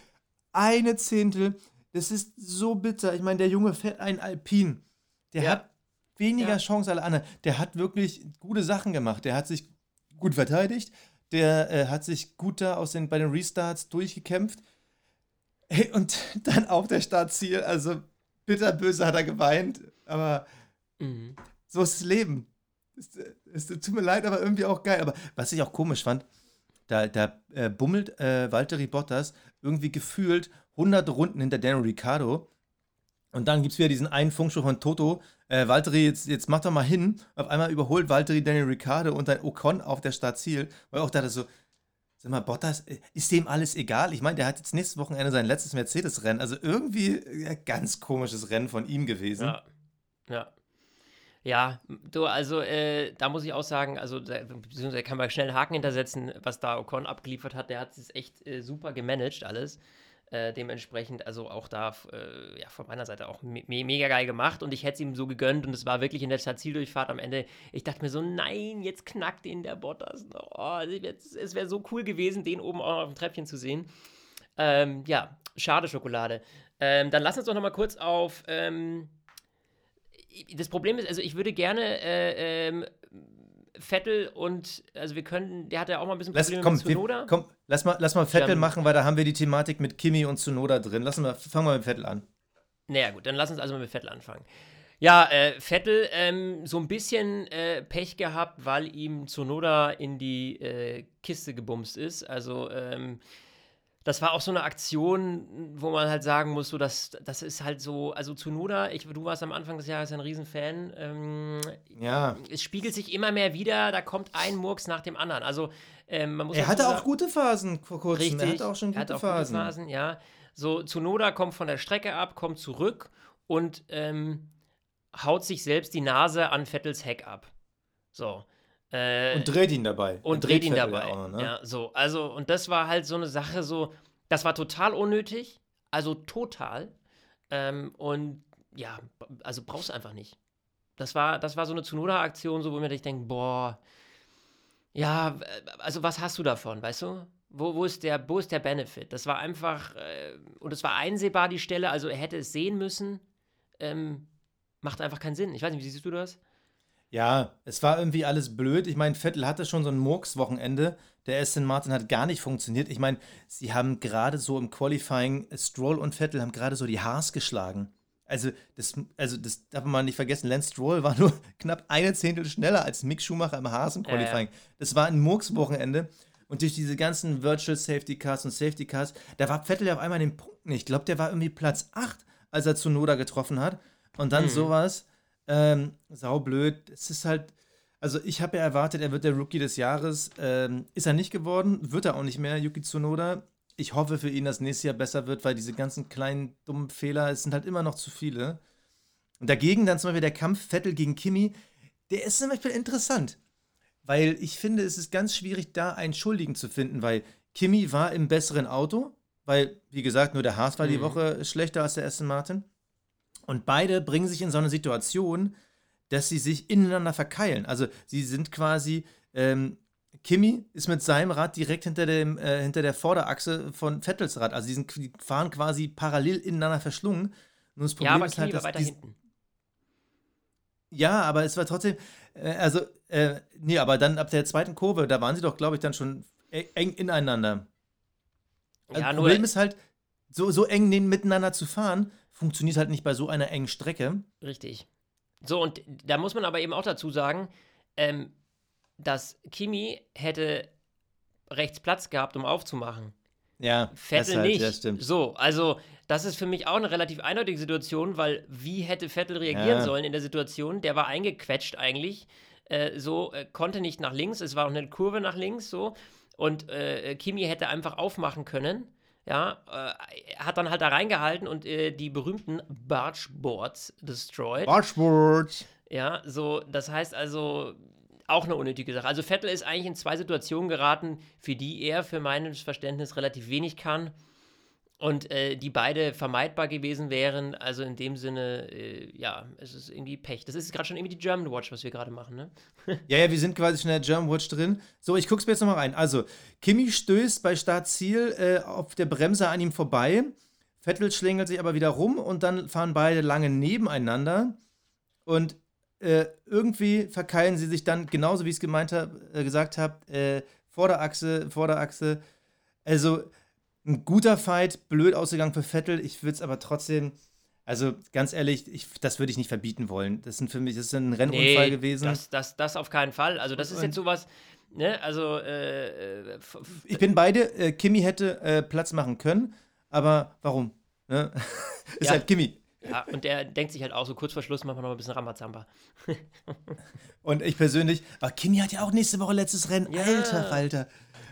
Eine Zehntel. Das ist so bitter. Ich meine, der Junge fährt ein Alpin. Der Ja. hat weniger Ja. Chance als alle anderen. Der hat wirklich gute Sachen gemacht. Der hat sich gut verteidigt. Der äh, hat sich gut da aus den, bei den Restarts durchgekämpft. Hey, und dann auf der Startziel. Also bitterböse hat er geweint. Aber Mhm. so ist das Leben. Es, tut mir leid, aber irgendwie auch geil. Aber was ich auch komisch fand, da, da äh, bummelt äh, Valtteri Bottas irgendwie gefühlt 100 Runden hinter Daniel Ricciardo. Und dann gibt es wieder diesen einen Funkspruch von Toto. Äh, Valtteri, jetzt, jetzt mach doch mal hin. Auf einmal überholt Valtteri Daniel Ricciardo und dann Ocon auf der Startziel. Weil auch dachte so, sag mal, Bottas, äh, ist dem alles egal? Ich meine, der hat jetzt nächstes Wochenende sein letztes Mercedes-Rennen. Also irgendwie äh, ganz komisches Rennen von ihm gewesen. Ja. Ja. Ja, du, also äh, da muss ich auch sagen, also da, beziehungsweise kann man schnell Haken hintersetzen, was da Ocon abgeliefert hat. Der hat es echt äh, super gemanagt alles. Äh, dementsprechend, also auch da äh, ja, von meiner Seite auch me mega geil gemacht und ich hätte es ihm so gegönnt und es war wirklich in der Startziel-Durchfahrt am Ende. Ich dachte mir so, nein, jetzt knackt ihn der Bottas. Oh, es wäre so cool gewesen, den oben auch auf dem Treppchen zu sehen. Ähm, ja, schade Schokolade. Ähm, dann lass uns doch noch mal kurz auf. Ähm, das Problem ist, also ich würde gerne äh, ähm, Vettel und, also wir können, der hat ja auch mal ein bisschen Lass, Probleme komm, mit Tsunoda. wir, komm, lass mal, lass mal Vettel Dann- machen, weil da haben wir die Thematik mit Kimi und Tsunoda drin. Lass mal, fangen wir mit Vettel an. Naja, gut, dann lass uns also mal mit Vettel anfangen. Ja, äh, Vettel ähm, so ein bisschen äh, Pech gehabt, weil ihm Tsunoda in die äh, Kiste gebumst ist. Also, ähm, das war auch so eine Aktion, wo man halt sagen muss, so, das, das ist halt so, also Tsunoda, ich, du warst am Anfang des Jahres ein Riesenfan, ähm, Ja. es spiegelt sich immer mehr wieder, da kommt ein Murks nach dem anderen. Also, ähm, man muss Er hatte sagen- auch gute Phasen vor kurzem. Richtig. Er hatte auch schon gute hat auch Phasen. Gute Phasen, ja. So, Tsunoda kommt von der Strecke ab, kommt zurück und ähm, haut sich selbst die Nase an Vettels Heck ab. So. Äh, Und dreht ihn dabei. und Er dreht ihn dabei. noch, ne? Ja, so. Also, und das war halt so eine Sache, so, das war total unnötig. Also total. Ähm, und ja, also brauchst du einfach nicht. Das war, das war so eine Tsunoda-Aktion, so, wo mir ich denke, boah, ja, also was hast du davon, weißt du? Wo, wo, ist, der, wo ist der Benefit? Das war einfach, äh, und es war einsehbar, die Stelle, also er hätte es sehen müssen. Ähm, macht einfach keinen Sinn. Ich weiß nicht, wie siehst du das? Ja, es war irgendwie alles blöd. Ich meine, Vettel hatte schon so ein Murks-Wochenende. Der Aston Martin hat gar nicht funktioniert. Ich meine, sie haben gerade so im Qualifying, Stroll und Vettel haben gerade so die Haars geschlagen. Also das, also das darf man nicht vergessen. Lance Stroll war nur knapp eine Zehntel schneller als Mick Schumacher im Haas im Ja, ja. Qualifying. Das war ein Murks-Wochenende. Und durch diese ganzen Virtual Safety Cars und Safety Cars, da war Vettel ja auf einmal den Punkten. Ich glaube, der war irgendwie Platz 8, als er Tsunoda getroffen hat. Und dann Mhm. sowas. Ähm, saublöd. Es ist halt, Also ich habe ja erwartet, er wird der Rookie des Jahres. Ähm, ist er nicht geworden, wird er auch nicht mehr, Yuki Tsunoda. Ich hoffe für ihn, dass nächstes Jahr besser wird, weil diese ganzen kleinen dummen Fehler, es sind halt immer noch zu viele. Und dagegen dann zum Beispiel der Kampf Vettel gegen Kimi, der ist zum Beispiel interessant. Weil ich finde, es ist ganz schwierig, da einen Schuldigen zu finden, weil Kimi war im besseren Auto, weil, wie gesagt, nur der Haas war die Mhm. Woche schlechter als der Aston Martin. Und beide bringen sich in so eine Situation, dass sie sich ineinander verkeilen. Also sie sind quasi, ähm, Kimi ist mit seinem Rad direkt hinter, dem, äh, hinter der Vorderachse von Vettels Rad. Also die, sind, die fahren quasi parallel ineinander verschlungen. Nur das Problem ja, aber ist Kimi halt, war dass weiter hinten. ja, aber es war trotzdem, äh, also, äh, nee, aber dann ab der zweiten Kurve, da waren sie doch, glaube ich, dann schon e- eng ineinander. Also Ja, das nur, Problem ist halt, so, so eng miteinander zu fahren, funktioniert halt nicht bei so einer engen Strecke. Richtig. So, und da muss man aber eben auch dazu sagen, ähm, dass Kimi hätte rechts Platz gehabt, um aufzumachen. Ja, Vettel deshalb, nicht. Ja, stimmt. So, also das ist für mich auch eine relativ eindeutige Situation, weil wie hätte Vettel reagieren Ja. sollen in der Situation? Der war eingequetscht eigentlich, äh, so äh, konnte nicht nach links, es war auch eine Kurve nach links, so und äh, Kimi hätte einfach aufmachen können. Ja, äh, hat dann halt da reingehalten und äh, die berühmten Bargeboards destroyed. Bargeboard. Ja, so, das heißt also auch eine unnötige Sache. Also Vettel ist eigentlich in zwei Situationen geraten, für die er für mein Verständnis relativ wenig kann und äh, die beide vermeidbar gewesen wären. Also in dem Sinne, äh, ja, es ist irgendwie Pech. Das ist gerade schon irgendwie die German Watch, was wir gerade machen, ne? Ja, ja, wir sind quasi schon in der German Watch drin. So, ich guck's mir jetzt nochmal rein. Also, Kimi stößt bei Startziel äh, auf der Bremse an ihm vorbei. Vettel schlängelt sich aber wieder rum und dann fahren beide lange nebeneinander. Und äh, irgendwie verkeilen sie sich dann, genauso wie ich es gemeint hab, äh, gesagt habe, äh, Vorderachse, Vorderachse. Also, ein guter Fight, blöd ausgegangen für Vettel. Ich würde es aber trotzdem, also ganz ehrlich, ich, das würde ich nicht verbieten wollen. Das sind für mich, das ist ein Rennunfall gewesen. Das, das, das auf keinen Fall. Also das ist jetzt sowas, ne? Also, äh, Ich bin beide. Äh, Kimi hätte äh, Platz machen können, aber warum? Ne? ist Ja. halt Kimi. ja, und der denkt sich halt auch so kurz vor Schluss machen wir noch ein bisschen Ramazamba. Und ich persönlich, aber Kimi hat ja auch nächste Woche letztes Rennen. Ja. Alter Falter.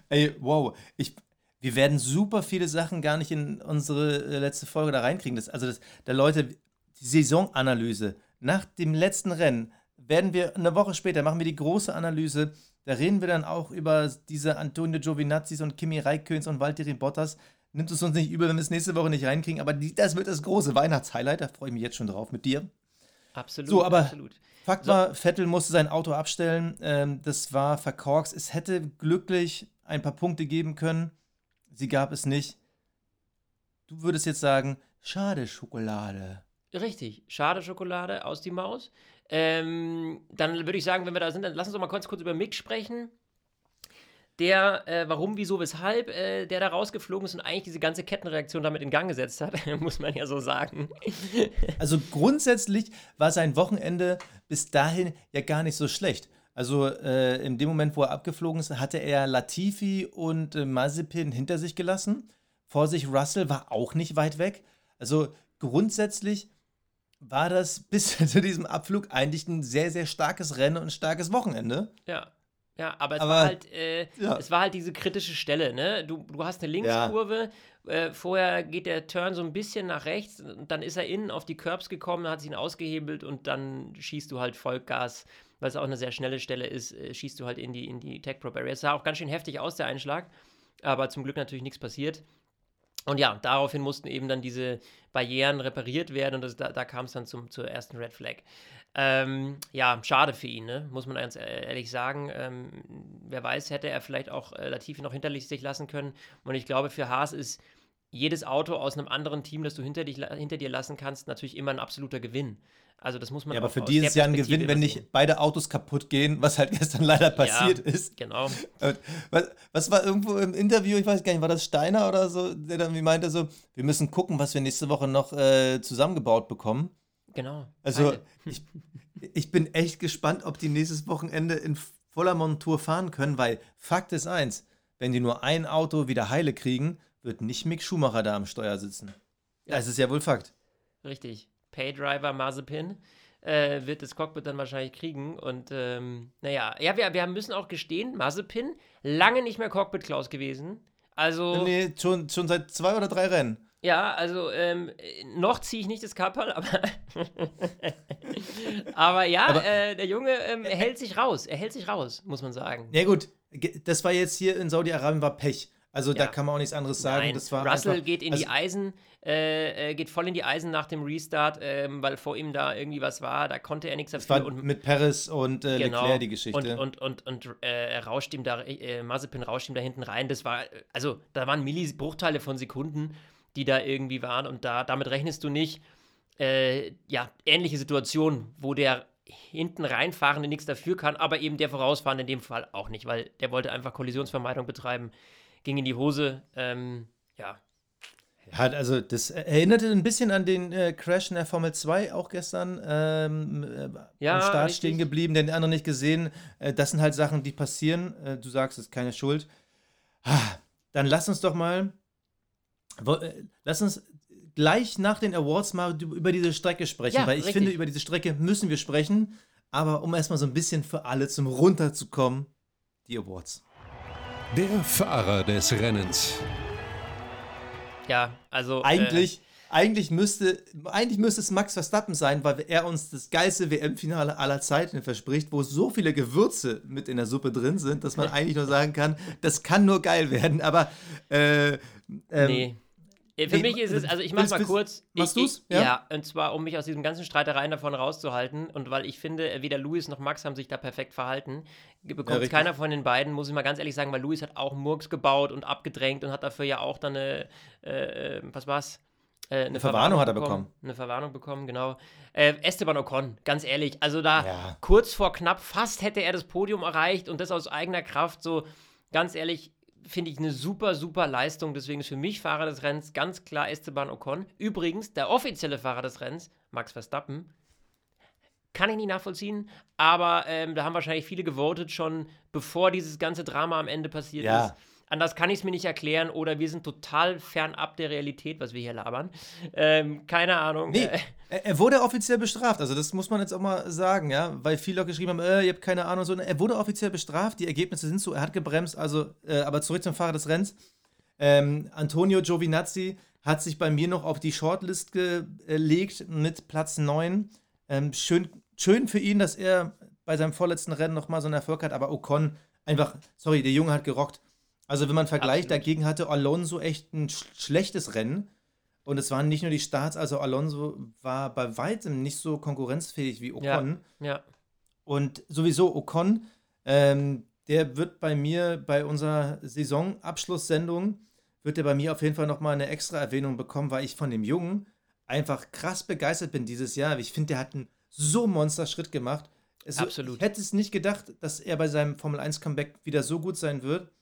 Ey, wow. Ich, wir werden super viele Sachen gar nicht in unsere äh, letzte Folge da reinkriegen. Das, also, das, da Leute, die Saisonanalyse nach dem letzten Rennen werden wir eine Woche später machen wir die große Analyse. Da reden wir dann auch über diese Antonio Giovinazzis und Kimi Räikköns und Valtteri Bottas. Nimmt es uns nicht übel, wenn wir es nächste Woche nicht reinkriegen, aber die, das wird das große Weihnachtshighlight. Da freue ich mich jetzt schon drauf mit dir. Absolut, So, aber- absolut. Fakt So. war, Vettel musste sein Auto abstellen. Ähm, das war verkorkst. Es hätte glücklich ein paar Punkte geben können. Sie gab es nicht. Du würdest jetzt sagen, schade Schokolade. Richtig, schade Schokolade aus die Maus. Ähm, dann würde ich sagen, wenn wir da sind, dann lass uns doch mal kurz, kurz über Mick sprechen. Der, äh, warum, wieso, weshalb, äh, der da rausgeflogen ist und eigentlich diese ganze Kettenreaktion damit in Gang gesetzt hat, muss man ja so sagen. Also grundsätzlich war sein Wochenende bis dahin ja gar nicht so schlecht. Also äh, in dem Moment, wo er abgeflogen ist, hatte er Latifi und äh, Mazepin hinter sich gelassen. Vor sich Russell war auch nicht weit weg. Also grundsätzlich war das bis zu diesem Abflug eigentlich ein sehr, sehr starkes Rennen und ein starkes Wochenende. Ja. Ja, aber es Aber- war halt, äh, ja. es war halt diese kritische Stelle, ne? Du, du hast eine Linkskurve, äh, vorher geht der Turn so ein bisschen nach rechts, und dann ist er innen auf die Curbs gekommen, hat sich ihn ausgehebelt und dann schießt du halt Vollgas, weil es auch eine sehr schnelle Stelle ist, äh, schießt du halt in die, in die Tech Pro Barrier. Es sah auch ganz schön heftig aus, der Einschlag, aber zum Glück natürlich nichts passiert. Und ja, daraufhin mussten eben dann diese Barrieren repariert werden und das, da, da kam es dann zum, zur ersten Red Flag. Ähm, ja, schade für ihn, ne? muss man ganz e- ehrlich sagen. Ähm, wer weiß, hätte er vielleicht auch äh, Latifi noch hinter sich lassen können. Und ich glaube, für Haas ist jedes Auto aus einem anderen Team, das du hinter, dich, hinter dir lassen kannst, natürlich immer ein absoluter Gewinn. Also das muss man Ja, aber für aus die ist der es ja ein Gewinn, wenn nicht beide Autos kaputt gehen, was halt gestern leider passiert ist. Genau. Was, was war irgendwo im Interview, ich weiß gar nicht, war das Steiner oder so, der dann wie meinte so, wir müssen gucken, was wir nächste Woche noch äh, zusammengebaut bekommen. Genau. Also ich, ich bin echt gespannt, ob die nächstes Wochenende in voller Montur fahren können, weil Fakt ist eins, wenn die nur ein Auto wieder heile kriegen, wird nicht Mick Schumacher da am Steuer sitzen. Ja. Das ist ja wohl Fakt. Richtig. Paydriver Mazepin. äh, wird das Cockpit dann wahrscheinlich kriegen. Und ähm, naja, ja, wir, wir müssen auch gestehen, Mazepin, lange nicht mehr Cockpit-Klaus gewesen. Also. Nee, schon, schon seit zwei oder drei Rennen. Ja, also ähm, noch ziehe ich nicht das Kapperl, aber, aber ja, aber, äh, der Junge ähm, hält sich raus. Er hält sich raus, muss man sagen. Ja gut, das war jetzt hier in Saudi-Arabien war Pech. Also ja. da kann man auch nichts anderes sagen. Nein. Das war Russell einfach, geht in also, die Eisen, äh, äh, geht voll in die Eisen nach dem Restart, äh, weil vor ihm da irgendwie was war. Da konnte er nichts dafür. und, mit Paris und äh, genau. Leclerc die Geschichte. Und, und, und, und äh, er rauscht ihm da, äh, Mazepin rauscht ihm da hinten rein. Das war, also da waren Millibruchteile von Sekunden, die da irgendwie waren. Und da, damit rechnest du nicht. ja, ähnliche Situation, wo der hinten reinfahrende nichts dafür kann, aber eben der vorausfahrende in dem Fall auch nicht, weil der wollte einfach Kollisionsvermeidung betreiben ging in die Hose. Ähm, ja. Ja, also das erinnerte ein bisschen an den äh, Crash in der Formel 2 auch gestern ähm, äh, ja, am Start richtig. stehen geblieben, den anderen nicht gesehen. Äh, das sind halt Sachen, die passieren. Äh, du sagst, es ist keine Schuld. Ah, dann lass uns doch mal, wo, äh, lass uns gleich nach den Awards mal über diese Strecke sprechen, ja, weil ich richtig. finde, über diese Strecke müssen wir sprechen. Aber um erstmal so ein bisschen für alle zum Runterzukommen, die Awards. Der Fahrer des Rennens. Ja, also. Eigentlich, äh, eigentlich, müsste, eigentlich müsste es Max Verstappen sein, weil er uns das geilste WM-Finale aller Zeiten verspricht, wo so viele Gewürze mit in der Suppe drin sind, dass man eigentlich nur sagen kann, das kann nur geil werden. Aber. Äh, ähm, nee. Äh, für nee, mich ist es, also ich mach's mal kurz. Machst du's? Ja? ja, und zwar, um mich aus diesen ganzen Streitereien davon rauszuhalten und weil ich finde, weder Luis noch Max haben sich da perfekt verhalten. Bekommt ja, keiner von den beiden, muss ich mal ganz ehrlich sagen, weil Luis hat auch Murks gebaut und abgedrängt und hat dafür ja auch dann eine, äh, äh was war's? Äh, eine, eine Verwarnung, Verwarnung, hat er bekommen. Eine Verwarnung bekommen, genau. Äh, Esteban Ocon, ganz ehrlich, also da ja. kurz vor knapp, fast hätte er das Podium erreicht und das aus eigener Kraft, so ganz ehrlich, finde ich eine super, super Leistung. Deswegen ist für mich Fahrer des Rennens ganz klar Esteban Ocon. Übrigens, der offizielle Fahrer des Rennens, Max Verstappen, kann ich nicht nachvollziehen, aber ähm, da haben wahrscheinlich viele gewotet schon, bevor dieses ganze Drama am Ende passiert ja. ist. Anders kann ich es mir nicht erklären oder wir sind total fernab der Realität, was wir hier labern. Ähm, keine Ahnung. Nee, er wurde offiziell bestraft. Also, das muss man jetzt auch mal sagen, ja, weil viele auch geschrieben haben, äh, ihr habt keine Ahnung. So. Er wurde offiziell bestraft. Die Ergebnisse sind so, er hat gebremst. Also, äh, aber zurück zum Fahrer des Rennens. Ähm, Antonio Giovinazzi hat sich bei mir noch auf die Shortlist gelegt mit Platz 9. Ähm, schön, schön für ihn, dass er bei seinem vorletzten Rennen nochmal so einen Erfolg hat, aber Ocon einfach, sorry, der Junge hat gerockt. Also wenn man vergleicht, Absolut. dagegen hatte Alonso echt ein sch schlechtes Rennen. Und es waren nicht nur die Starts, also Alonso war bei weitem nicht so konkurrenzfähig wie Ocon. Ja. ja. Und sowieso Ocon, ähm, der wird bei mir bei unserer Saisonabschlusssendung, wird er bei mir auf jeden Fall nochmal eine extra Erwähnung bekommen, weil ich von dem Jungen einfach krass begeistert bin dieses Jahr. Ich finde, der hat einen so Monsterschritt gemacht. Es, Absolut. Ich hätte es nicht gedacht, dass er bei seinem Formel 1 Comeback wieder so gut sein wird.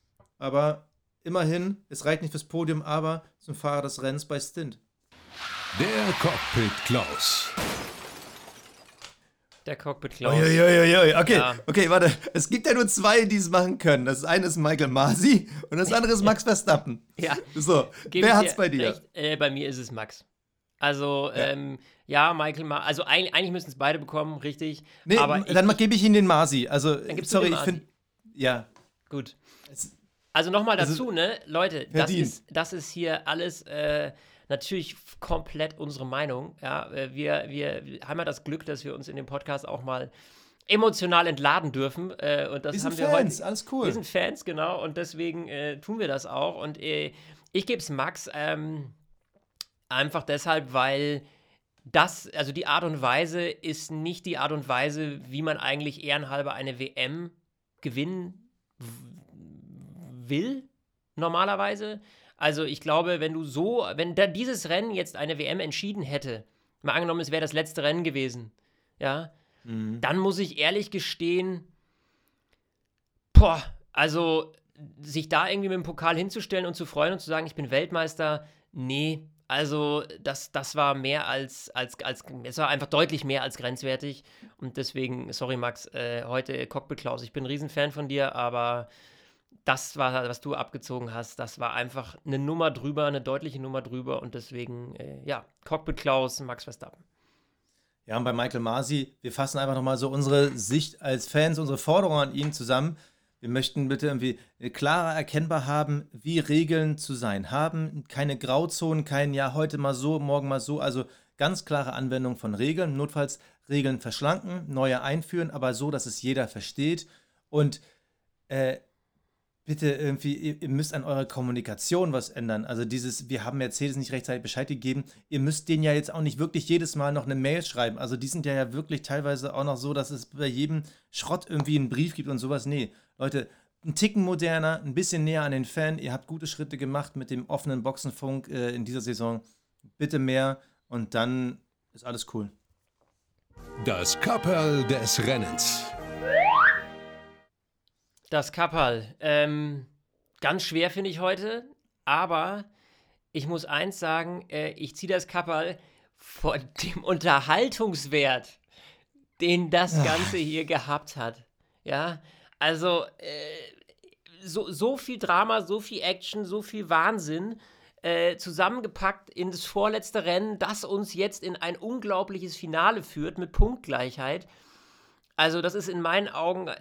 Aber immerhin, es reicht nicht fürs Podium, aber zum Fahrer des Rennens bei Stint. Der Cockpit Klaus. Der Cockpit Klaus. Uiuiui. Okay, ja. okay, warte. Es gibt ja nur zwei, die es machen können. Das eine ist Michael Masi und das andere ist Max Verstappen. ja. So, Gebe wer hat's bei dir? Äh, bei mir ist es Max. Also, ja, ähm, ja Michael Masi. Also, eigentlich, eigentlich müssten es beide bekommen, richtig. Nee, aber dann gebe ich Ihnen den Masi. Also, sorry, ich finde. Ja. Gut. Also nochmal dazu, also, ne, Leute, das ist, das ist hier alles äh, natürlich komplett unsere Meinung. Ja, äh, wir, wir haben ja das Glück, dass wir uns in dem Podcast auch mal emotional entladen dürfen. Äh, und das wir haben sind wir Fans, heute, alles cool. Wir sind Fans, genau, und deswegen äh, tun wir das auch. Und äh, ich gebe es Max ähm, einfach deshalb, weil das, also die Art und Weise ist nicht die Art und Weise, wie man eigentlich ehrenhalber eine WM gewinnen will, normalerweise. Also ich glaube, wenn du so, wenn da dieses Rennen jetzt eine WM entschieden hätte, mal angenommen, es wäre das letzte Rennen gewesen, ja, mhm. dann muss ich ehrlich gestehen, boah, also sich da irgendwie mit dem Pokal hinzustellen und zu freuen und zu sagen, ich bin Weltmeister, nee, also das, das war mehr als, als, als, es war einfach deutlich mehr als grenzwertig und deswegen, sorry Max, äh, heute Cockpit Klaus, ich bin ein Riesenfan von dir, aber das war, was du abgezogen hast, das war einfach eine Nummer drüber, eine deutliche Nummer drüber und deswegen, äh, ja, Cockpit Klaus, Max Verstappen. Ja, und bei Michael Masi, wir fassen einfach nochmal so unsere Sicht als Fans, unsere Forderung an ihn zusammen. Wir möchten bitte irgendwie klarer erkennbar haben, wie Regeln zu sein haben. Keine Grauzonen, kein Ja, heute mal so, morgen mal so. Also ganz klare Anwendung von Regeln. Notfalls Regeln verschlanken, neue einführen, aber so, dass es jeder versteht. Und äh, bitte irgendwie, ihr, müsst an eurer Kommunikation was ändern. Also dieses, wir haben Mercedes nicht rechtzeitig Bescheid gegeben. Ihr müsst denen ja jetzt auch nicht wirklich jedes Mal noch eine Mail schreiben. Also die sind ja, ja wirklich teilweise auch noch so, dass es bei jedem Schrott irgendwie einen Brief gibt und sowas. Nee, Leute, ein Ticken moderner, ein bisschen näher an den Fan. Ihr habt gute Schritte gemacht mit dem offenen Boxenfunk äh, in dieser Saison. Bitte mehr und dann ist alles cool. Das Kapperl des Rennens. Das Kapperl. Ähm, ganz schwer finde ich heute, aber ich muss eins sagen, äh, ich ziehe das Kapperl vor dem Unterhaltungswert, den das Ganze hier gehabt hat. Ja, also äh, so, so viel Drama, so viel Action, so viel Wahnsinn. Äh, zusammengepackt in das vorletzte Rennen, das uns jetzt in ein unglaubliches Finale führt mit Punktgleichheit. Also, das ist in meinen Augen, äh,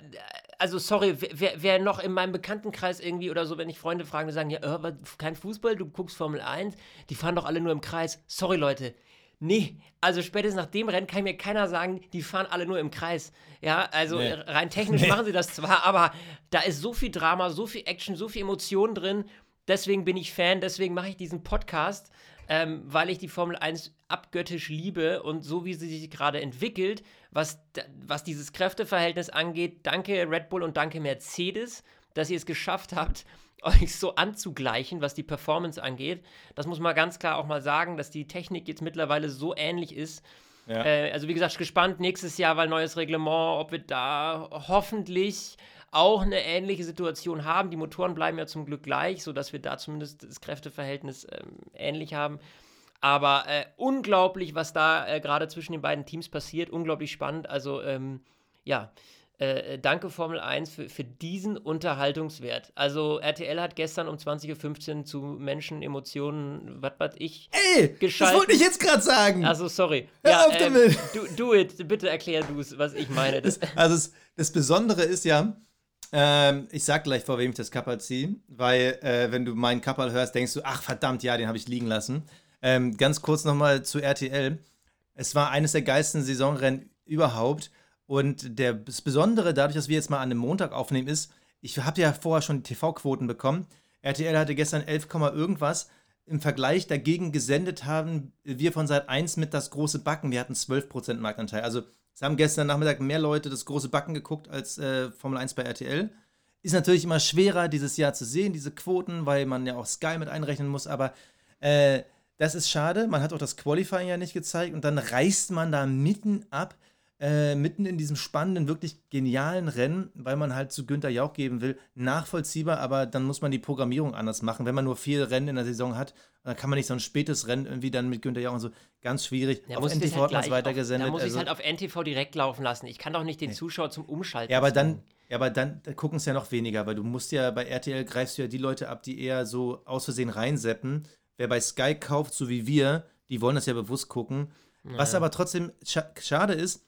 also sorry, wer, wer noch in meinem Bekanntenkreis irgendwie oder so, wenn ich Freunde frage, die sagen, ja, äh, kein Fußball, du guckst Formel 1, die fahren doch alle nur im Kreis. Sorry, Leute, Nee, also spätestens nach dem Rennen kann mir keiner sagen, die fahren alle nur im Kreis. Ja, also nee. rein technisch nee. machen sie das zwar, aber da ist so viel Drama, so viel Action, so viel Emotion drin. Deswegen bin ich Fan, deswegen mache ich diesen Podcast, ähm, weil ich die Formel 1 abgöttisch liebe und so wie sie sich gerade entwickelt, was, was dieses Kräfteverhältnis angeht, danke Red Bull und danke Mercedes, dass ihr es geschafft habt, euch so anzugleichen, was die Performance angeht. Das muss man ganz klar auch mal sagen, dass die Technik jetzt mittlerweile so ähnlich ist. Ja. Äh, also wie gesagt, gespannt nächstes Jahr, weil neues Reglement, ob wir da hoffentlich auch eine ähnliche Situation haben. Die Motoren bleiben ja zum Glück gleich, sodass wir da zumindest das Kräfteverhältnis ähm, ähnlich haben. Aber äh, unglaublich, was da äh, gerade zwischen den beiden Teams passiert. Unglaublich spannend. Also ähm, ja, äh, danke Formel 1 für, für diesen Unterhaltungswert. Also RTL hat gestern um 20.15 Uhr zu Menschen, Emotionen, was weiß ich, Ey, geschaltet. das wollte ich jetzt gerade sagen. Also sorry. Hör ja, auf ähm, damit. Do, do it, bitte erklär du es, was ich meine. Das, also das, das Besondere ist ja, ähm, ich sag gleich, vor wem ich das Kapperl ziehe, weil äh, wenn du meinen Kapperl hörst, denkst du, ach verdammt, ja, den habe ich liegen lassen. Ähm, ganz kurz nochmal zu RTL. Es war eines der geilsten Saisonrennen überhaupt. Und der, das Besondere, dadurch, dass wir jetzt mal an einem Montag aufnehmen, ist, ich habe ja vorher schon die TV-Quoten bekommen. RTL hatte gestern 11, irgendwas. Im Vergleich dagegen gesendet haben wir von Seit 1 mit das große Backen. Wir hatten 12% Marktanteil. Also es haben gestern Nachmittag mehr Leute das große Backen geguckt als äh, Formel 1 bei RTL. Ist natürlich immer schwerer, dieses Jahr zu sehen, diese Quoten, weil man ja auch Sky mit einrechnen muss. Aber äh, das ist schade. Man hat auch das Qualifying ja nicht gezeigt und dann reißt man da mitten ab äh, mitten in diesem spannenden, wirklich genialen Rennen, weil man halt zu Günther Jauch geben will, nachvollziehbar, aber dann muss man die Programmierung anders machen. Wenn man nur vier Rennen in der Saison hat, dann kann man nicht so ein spätes Rennen irgendwie dann mit Günther Jauch und so. Ganz schwierig. Ja, auf NTV halt hat man es weitergesendet. Da muss also, ich halt auf NTV direkt laufen lassen. Ich kann doch nicht den nee. Zuschauer zum Umschalten. Ja, aber dann, ja, aber dann gucken es ja noch weniger, weil du musst ja bei RTL greifst du ja die Leute ab, die eher so aus Versehen reinseppen. Wer bei Sky kauft, so wie wir, die wollen das ja bewusst gucken. Naja. Was aber trotzdem scha schade ist,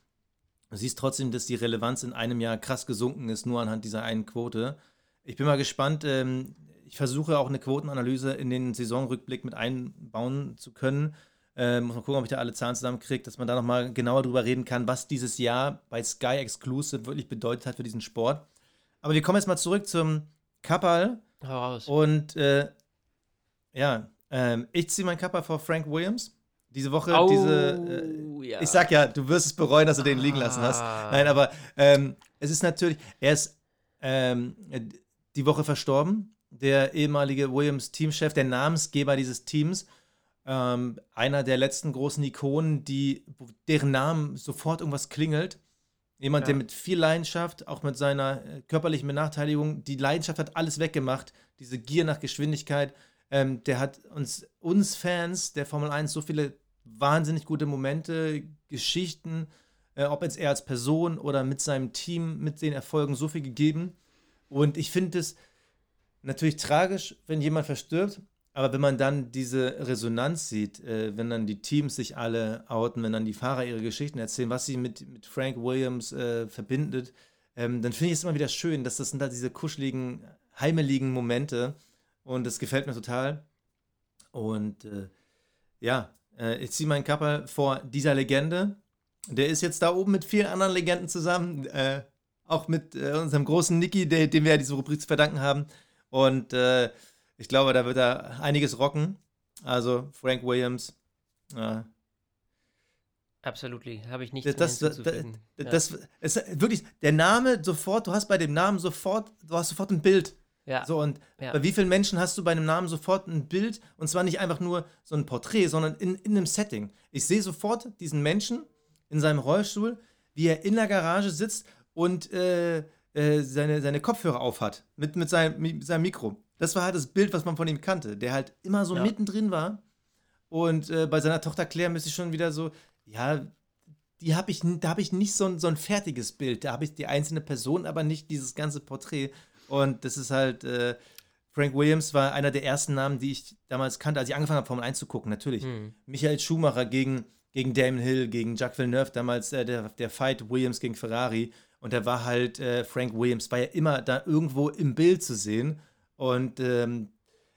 Du siehst trotzdem, dass die Relevanz in einem Jahr krass gesunken ist, nur anhand dieser einen Quote. Ich bin mal gespannt. Ähm, ich versuche auch eine Quotenanalyse in den Saisonrückblick mit einbauen zu können. Ähm, muss mal gucken, ob ich da alle Zahlen zusammenkriege, dass man da nochmal genauer drüber reden kann, was dieses Jahr bei Sky Exclusive wirklich bedeutet hat für diesen Sport. Aber wir kommen jetzt mal zurück zum Kappal. Raus. Und äh, ja, ähm, ich ziehe mein Kappal vor Frank Williams. Diese Woche, oh, diese. Äh, ja. Ich sag ja, du wirst es bereuen, dass du den liegen lassen hast. Ah. Nein, aber ähm, es ist natürlich. Er ist ähm, die Woche verstorben. Der ehemalige Williams-Teamchef, der Namensgeber dieses Teams. Ähm, einer der letzten großen Ikonen, die, deren Namen sofort irgendwas klingelt. Jemand, ja. der mit viel Leidenschaft, auch mit seiner äh, körperlichen Benachteiligung, die Leidenschaft hat alles weggemacht. Diese Gier nach Geschwindigkeit. Ähm, der hat uns, uns Fans der Formel 1 so viele wahnsinnig gute Momente, Geschichten, äh, ob jetzt er als Person oder mit seinem Team, mit den Erfolgen so viel gegeben. Und ich finde es natürlich tragisch, wenn jemand verstirbt. Aber wenn man dann diese Resonanz sieht, äh, wenn dann die Teams sich alle outen, wenn dann die Fahrer ihre Geschichten erzählen, was sie mit, mit Frank Williams äh, verbindet, ähm, dann finde ich es immer wieder schön, dass das sind da diese kuscheligen, heimeligen Momente und das gefällt mir total. Und äh, ja, äh, ich ziehe meinen Kapper vor dieser Legende. Der ist jetzt da oben mit vielen anderen Legenden zusammen, äh, auch mit äh, unserem großen Nicky, der, dem wir ja diese Rubrik zu verdanken haben. Und äh, ich glaube, da wird er einiges rocken. Also Frank Williams. Ja. Absolutely, habe ich nicht das, das, das, das, ist wirklich der Name sofort. Du hast bei dem Namen sofort, du hast sofort ein Bild. Ja. So und ja. bei wie vielen Menschen hast du bei einem Namen sofort ein Bild und zwar nicht einfach nur so ein Porträt, sondern in, in einem Setting. Ich sehe sofort diesen Menschen in seinem Rollstuhl, wie er in der Garage sitzt und äh, äh, seine, seine Kopfhörer aufhat mit, mit, seinem, mit seinem Mikro. Das war halt das Bild, was man von ihm kannte, der halt immer so ja. mittendrin war. Und äh, bei seiner Tochter Claire müsste ich schon wieder so, ja, die habe ich, da habe ich nicht so ein, so ein fertiges Bild. Da habe ich die einzelne Person, aber nicht dieses ganze Porträt. Und das ist halt, äh, Frank Williams war einer der ersten Namen, die ich damals kannte, als ich angefangen habe, Formel 1 zu gucken, natürlich. Mhm. Michael Schumacher gegen, gegen Damon Hill, gegen Jacques Villeneuve, damals äh, der, der Fight Williams gegen Ferrari. Und da war halt äh, Frank Williams, war ja immer da irgendwo im Bild zu sehen. Und ähm,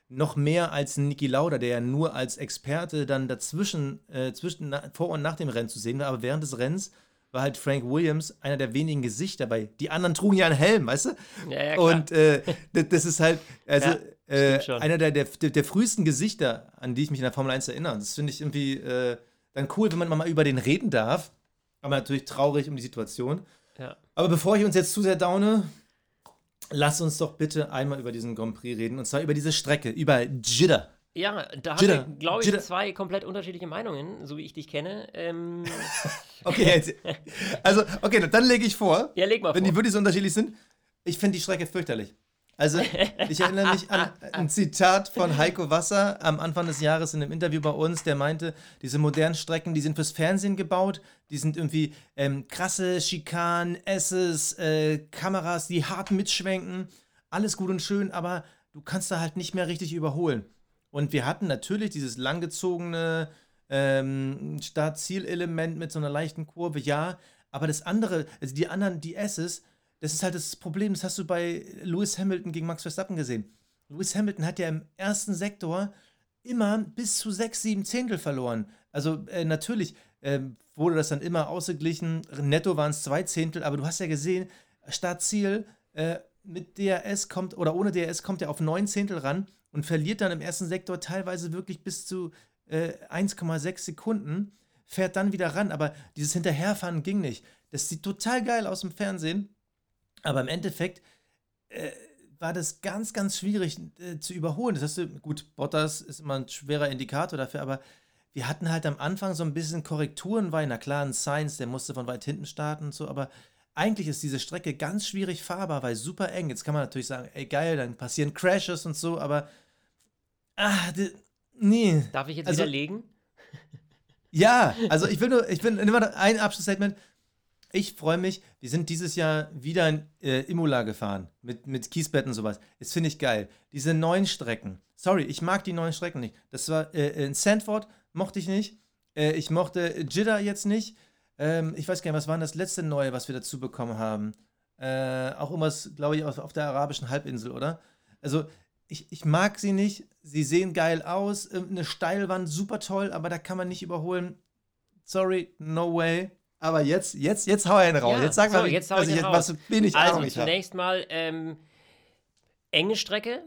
noch mehr als Niki Lauda, der ja nur als Experte dann dazwischen, äh, zwischen, na, vor und nach dem Rennen zu sehen war. Aber während des Rennens war halt Frank Williams einer der wenigen Gesichter bei. Die anderen trugen ja einen Helm, weißt du? Ja, ja, klar. Und äh, das ist halt, also ja, äh, einer der, der, der, frühesten Gesichter, an die ich mich in der Formel 1 erinnere. Das finde ich irgendwie äh, dann cool, wenn man mal über den reden darf. Aber natürlich traurig um die Situation. Ja. Aber bevor ich uns jetzt zu sehr downe, lass uns doch bitte einmal über diesen Grand Prix reden. Und zwar über diese Strecke, über Jeddah. Ja, da haben wir, glaube ich, Jitter. zwei komplett unterschiedliche Meinungen, so wie ich dich kenne. Ähm. okay, also, okay, dann lege ich vor. Ja, leg mal wenn vor. die wirklich so unterschiedlich sind. Ich finde die Strecke fürchterlich. Also, ich erinnere mich an ein Zitat von Heiko Wasser am Anfang des Jahres in einem Interview bei uns, der meinte, diese modernen Strecken, die sind fürs Fernsehen gebaut, die sind irgendwie ähm, krasse Schikanen, Esses, äh, Kameras, die hart mitschwenken, alles gut und schön, aber du kannst da halt nicht mehr richtig überholen. Und wir hatten natürlich dieses langgezogene ähm, Start-Ziel-Element mit so einer leichten Kurve, ja, aber das andere, also die anderen, die S's, das ist halt das Problem, das hast du bei Lewis Hamilton gegen Max Verstappen gesehen. Lewis Hamilton hat ja im ersten Sektor immer bis zu sechs, sieben Zehntel verloren. Also äh, natürlich äh, wurde das dann immer ausgeglichen. Netto waren es zwei Zehntel, aber du hast ja gesehen, Startziel äh, mit DRS kommt oder ohne DRS kommt er auf neun Zehntel ran und verliert dann im ersten Sektor teilweise wirklich bis zu äh, 1,6 Sekunden, fährt dann wieder ran. Aber dieses Hinterherfahren ging nicht. Das sieht total geil aus im Fernsehen. Aber im Endeffekt äh, war das ganz, ganz schwierig äh, zu überholen. Das heißt, gut, Bottas ist immer ein schwerer Indikator dafür, aber wir hatten halt am Anfang so ein bisschen Korrekturen, weil, na klar, ein Science, der musste von weit hinten starten und so, aber eigentlich ist diese Strecke ganz schwierig fahrbar, weil super eng. Jetzt kann man natürlich sagen, ey geil, dann passieren Crashes und so, aber ah, nee. Darf ich jetzt also, widerlegen? Ja, also ich will nur, ich will immer ein Abschlussstatement. Ich freue mich, wir sind dieses Jahr wieder in äh, Imola gefahren mit, mit Kiesbetten und sowas. Das finde ich geil. Diese neuen Strecken. Sorry, ich mag die neuen Strecken nicht. Das war äh, in Sandford, mochte ich nicht. Äh, ich mochte Jidda jetzt nicht. Ähm, ich weiß gar nicht, was war das letzte Neue, was wir dazu bekommen haben? Äh, auch irgendwas, glaube ich, auf, auf der arabischen Halbinsel, oder? Also, ich, ich mag sie nicht. Sie sehen geil aus. Eine Steilwand, super toll, aber da kann man nicht überholen. Sorry, no way. Aber jetzt, jetzt, jetzt hau einen raus. Ja, jetzt sag so, mal, jetzt hau ich jetzt, raus. was wenig also Ahnung zunächst hab. mal ähm, enge Strecke,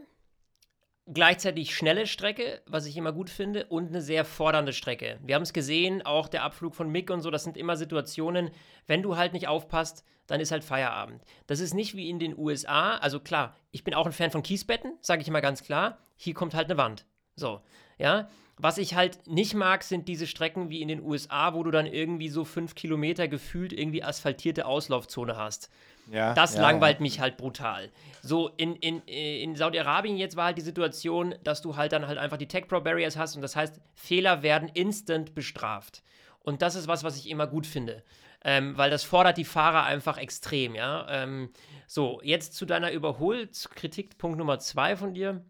gleichzeitig schnelle Strecke, was ich immer gut finde, und eine sehr fordernde Strecke. Wir haben es gesehen, auch der Abflug von Mick und so, das sind immer Situationen, wenn du halt nicht aufpasst, dann ist halt Feierabend. Das ist nicht wie in den USA, also klar, ich bin auch ein Fan von Kiesbetten, sage ich immer ganz klar, hier kommt halt eine Wand. So, ja, was ich halt nicht mag, sind diese Strecken wie in den USA, wo du dann irgendwie so fünf Kilometer gefühlt irgendwie asphaltierte Auslaufzone hast. Ja, das ja, langweilt ja. mich halt brutal. So, in, in, in Saudi-Arabien jetzt war halt die Situation, dass du halt dann halt einfach die Tech Pro Barriers hast und das heißt, Fehler werden instant bestraft. Und das ist was, was ich immer gut finde. Ähm, weil das fordert die Fahrer einfach extrem, ja. Ähm, so, jetzt zu deiner Überholkritik, Punkt Nummer zwei von dir.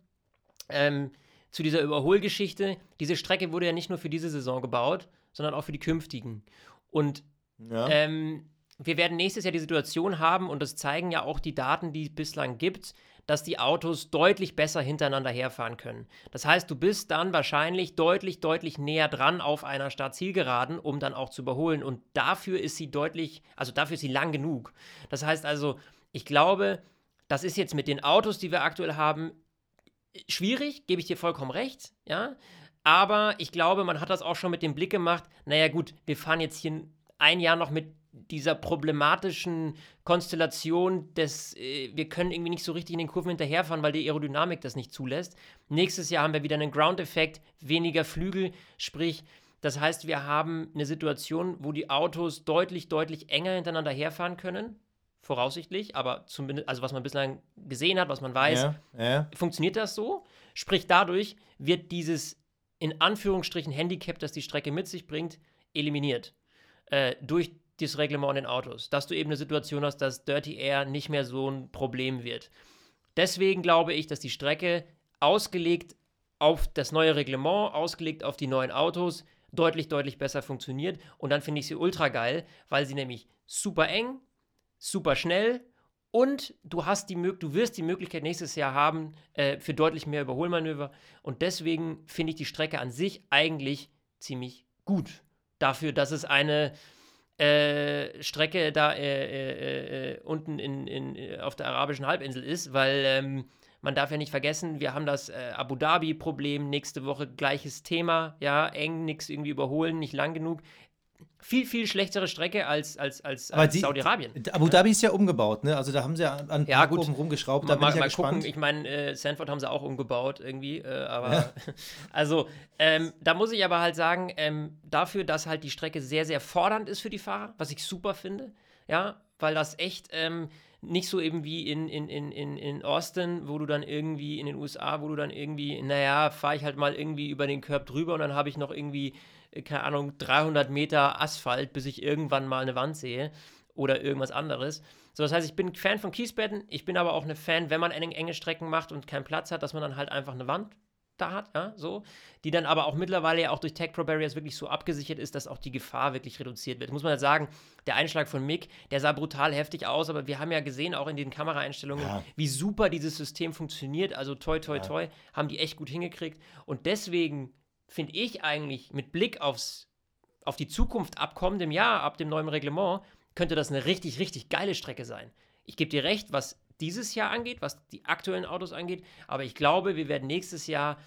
Ähm, zu dieser Überholgeschichte. Diese Strecke wurde ja nicht nur für diese Saison gebaut, sondern auch für die künftigen. Und Ja. ähm, wir werden nächstes Jahr die Situation haben, und das zeigen ja auch die Daten, die es bislang gibt, dass die Autos deutlich besser hintereinander herfahren können. Das heißt, du bist dann wahrscheinlich deutlich, deutlich näher dran auf einer Startzielgeraden, um dann auch zu überholen. Und dafür ist sie deutlich, also dafür ist sie lang genug. Das heißt also, ich glaube, das ist jetzt mit den Autos, die wir aktuell haben, schwierig, gebe ich dir vollkommen recht, ja. Aber ich glaube, man hat das auch schon mit dem Blick gemacht, naja gut, wir fahren jetzt hier ein Jahr noch mit dieser problematischen Konstellation des, äh, wir können irgendwie nicht so richtig in den Kurven hinterherfahren, weil die Aerodynamik das nicht zulässt. Nächstes Jahr haben wir wieder einen Ground-Effekt, weniger Flügel, sprich, das heißt, wir haben eine Situation, wo die Autos deutlich, deutlich enger hintereinander herfahren können, voraussichtlich, aber zumindest, also was man bislang gesehen hat, was man weiß, ja, ja. funktioniert das so. Sprich, dadurch wird dieses in Anführungsstrichen Handicap, das die Strecke mit sich bringt, eliminiert. Äh, durch das Reglement in den Autos. Dass du eben eine Situation hast, dass Dirty Air nicht mehr so ein Problem wird. Deswegen glaube ich, dass die Strecke ausgelegt auf das neue Reglement, ausgelegt auf die neuen Autos, deutlich, deutlich besser funktioniert. Und dann finde ich sie ultra geil, weil sie nämlich super eng, super schnell und du hast die du wirst die Möglichkeit nächstes Jahr haben äh, für deutlich mehr Überholmanöver. Und deswegen finde ich die Strecke an sich eigentlich ziemlich gut. Dafür, dass es eine äh, Strecke da äh, äh, äh, unten in, in, äh, auf der arabischen Halbinsel ist, weil ähm, man darf ja nicht vergessen, wir haben das Abu Dhabi-Problem, nächste Woche gleiches Thema, ja, eng, nichts irgendwie überholen, nicht lang genug. Viel, viel schlechtere Strecke als, als, als, als Saudi-Arabien. Abu Dhabi ist ja umgebaut, ne? Also da haben sie ja an Ja, gut. Kurven rumgeschraubt. Da Mal, bin ich ja mal gespannt. gucken, ich meine, äh, Sanford haben sie auch umgebaut irgendwie, äh, aber also ähm, da muss ich aber halt sagen, ähm, dafür, dass halt die Strecke sehr, sehr fordernd ist für die Fahrer, was ich super finde, ja, weil das echt ähm, nicht so eben wie in, in, in, in, in Austin, wo du dann irgendwie in den USA, wo du dann irgendwie, naja, fahre ich halt mal irgendwie über den Curb drüber und dann habe ich noch irgendwie, keine Ahnung, 300 Meter Asphalt, bis ich irgendwann mal eine Wand sehe oder irgendwas anderes. So, das heißt, ich bin Fan von Kiesbetten, ich bin aber auch eine Fan, wenn man enge, Strecken macht und keinen Platz hat, dass man dann halt einfach eine Wand da hat, ja, so, die dann aber auch mittlerweile ja auch durch Tech Pro Barriers wirklich so abgesichert ist, dass auch die Gefahr wirklich reduziert wird. Muss man halt sagen, der Einschlag von Mick, der sah brutal heftig aus, aber wir haben ja gesehen, auch in den Kameraeinstellungen, Ja. wie super dieses System funktioniert. Also toi, toi, toi, haben die echt gut hingekriegt. Und deswegen finde ich eigentlich mit Blick aufs, auf die Zukunft ab kommendem Jahr, ab dem neuen Reglement, könnte das eine richtig, richtig geile Strecke sein. Ich gebe dir recht, was dieses Jahr angeht, was die aktuellen Autos angeht, aber ich glaube, wir werden nächstes Jahr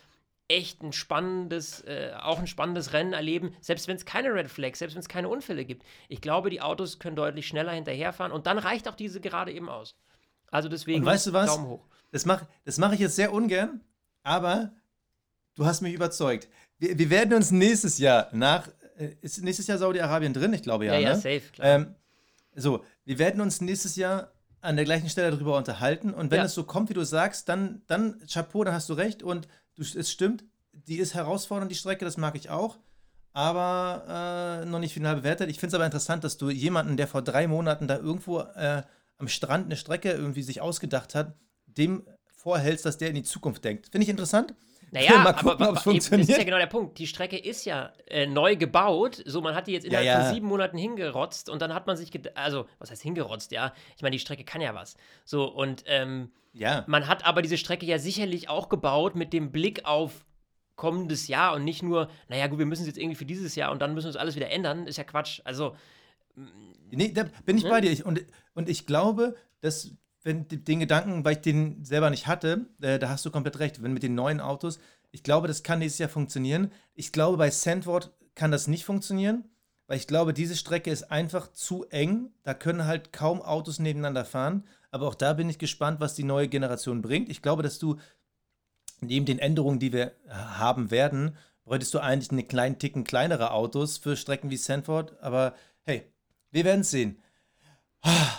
echt ein spannendes, äh, auch ein spannendes Rennen erleben, selbst wenn es keine Red Flags, selbst wenn es keine Unfälle gibt. Ich glaube, die Autos können deutlich schneller hinterherfahren und dann reicht auch diese gerade eben aus. Also deswegen Und weißt du was? Daumen hoch. Das mache das mach ich jetzt sehr ungern, aber du hast mich überzeugt. Wir, wir werden uns nächstes Jahr nach. äh, Ist nächstes Jahr Saudi-Arabien drin? Ich glaube ja. Ja, ja, ne? safe, klar. Ähm, so, wir werden uns nächstes Jahr an der gleichen Stelle darüber unterhalten. Und wenn Ja. es so kommt, wie du sagst, dann, dann Chapeau, dann hast du recht. Und du, es stimmt, die ist herausfordernd, die Strecke, das mag ich auch. Aber äh, noch nicht final bewertet. Ich finde es aber interessant, dass du jemanden, der vor drei Monaten da irgendwo äh, am Strand eine Strecke irgendwie sich ausgedacht hat, dem vorhältst, dass der in die Zukunft denkt. Finde ich interessant. Naja, Mal aber, gucken, aber, aber eben, das ist funktioniert. ja genau der Punkt. Die Strecke ist ja äh, neu gebaut. So, man hat die jetzt innerhalb ja. von sieben Monaten hingerotzt und dann hat man sich, also, was heißt hingerotzt, ja? Ich meine, die Strecke kann ja was. So, und ähm, Ja. man hat aber diese Strecke ja sicherlich auch gebaut mit dem Blick auf kommendes Jahr und nicht nur, naja, gut, wir müssen es jetzt irgendwie für dieses Jahr und dann müssen wir es alles wieder ändern. Ist ja Quatsch. Also, Nee, da bin ich bei dir. Ich, und, und ich glaube, dass, wenn den Gedanken, weil ich den selber nicht hatte, äh, da hast du komplett recht. Wenn mit den neuen Autos, ich glaube, das kann nächstes Jahr funktionieren. Ich glaube, bei Sandward kann das nicht funktionieren, weil ich glaube, diese Strecke ist einfach zu eng. Da können halt kaum Autos nebeneinander fahren. Aber auch da bin ich gespannt, was die neue Generation bringt. Ich glaube, dass du neben den Änderungen, die wir äh, haben werden, bräuchtest du eigentlich einen kleinen Ticken kleinere Autos für Strecken wie Sanford. Aber hey, wir werden es sehen.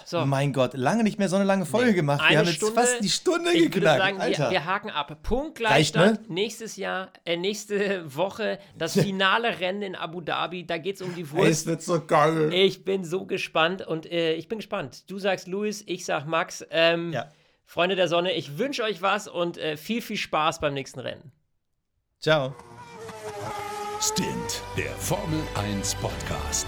So. Mein Gott, lange nicht mehr so eine lange Folge Nee, gemacht. eine Wir haben jetzt Stunde. fast die Stunde Ich würde geknackt. sagen, wir, Alter. wir haken ab. Reicht, Punktgleichstand. ne? Nächstes Jahr, äh, nächste Woche, das finale Rennen in Abu Dhabi. Da geht es um die Wurst. es wird so geil. Ich bin so gespannt und äh, ich bin gespannt. Du sagst Luis, ich sag Max. Ähm, Ja. Freunde der Sonne, ich wünsche euch was und äh, viel, viel Spaß beim nächsten Rennen. Ciao. Stint, der Formel 1 Podcast.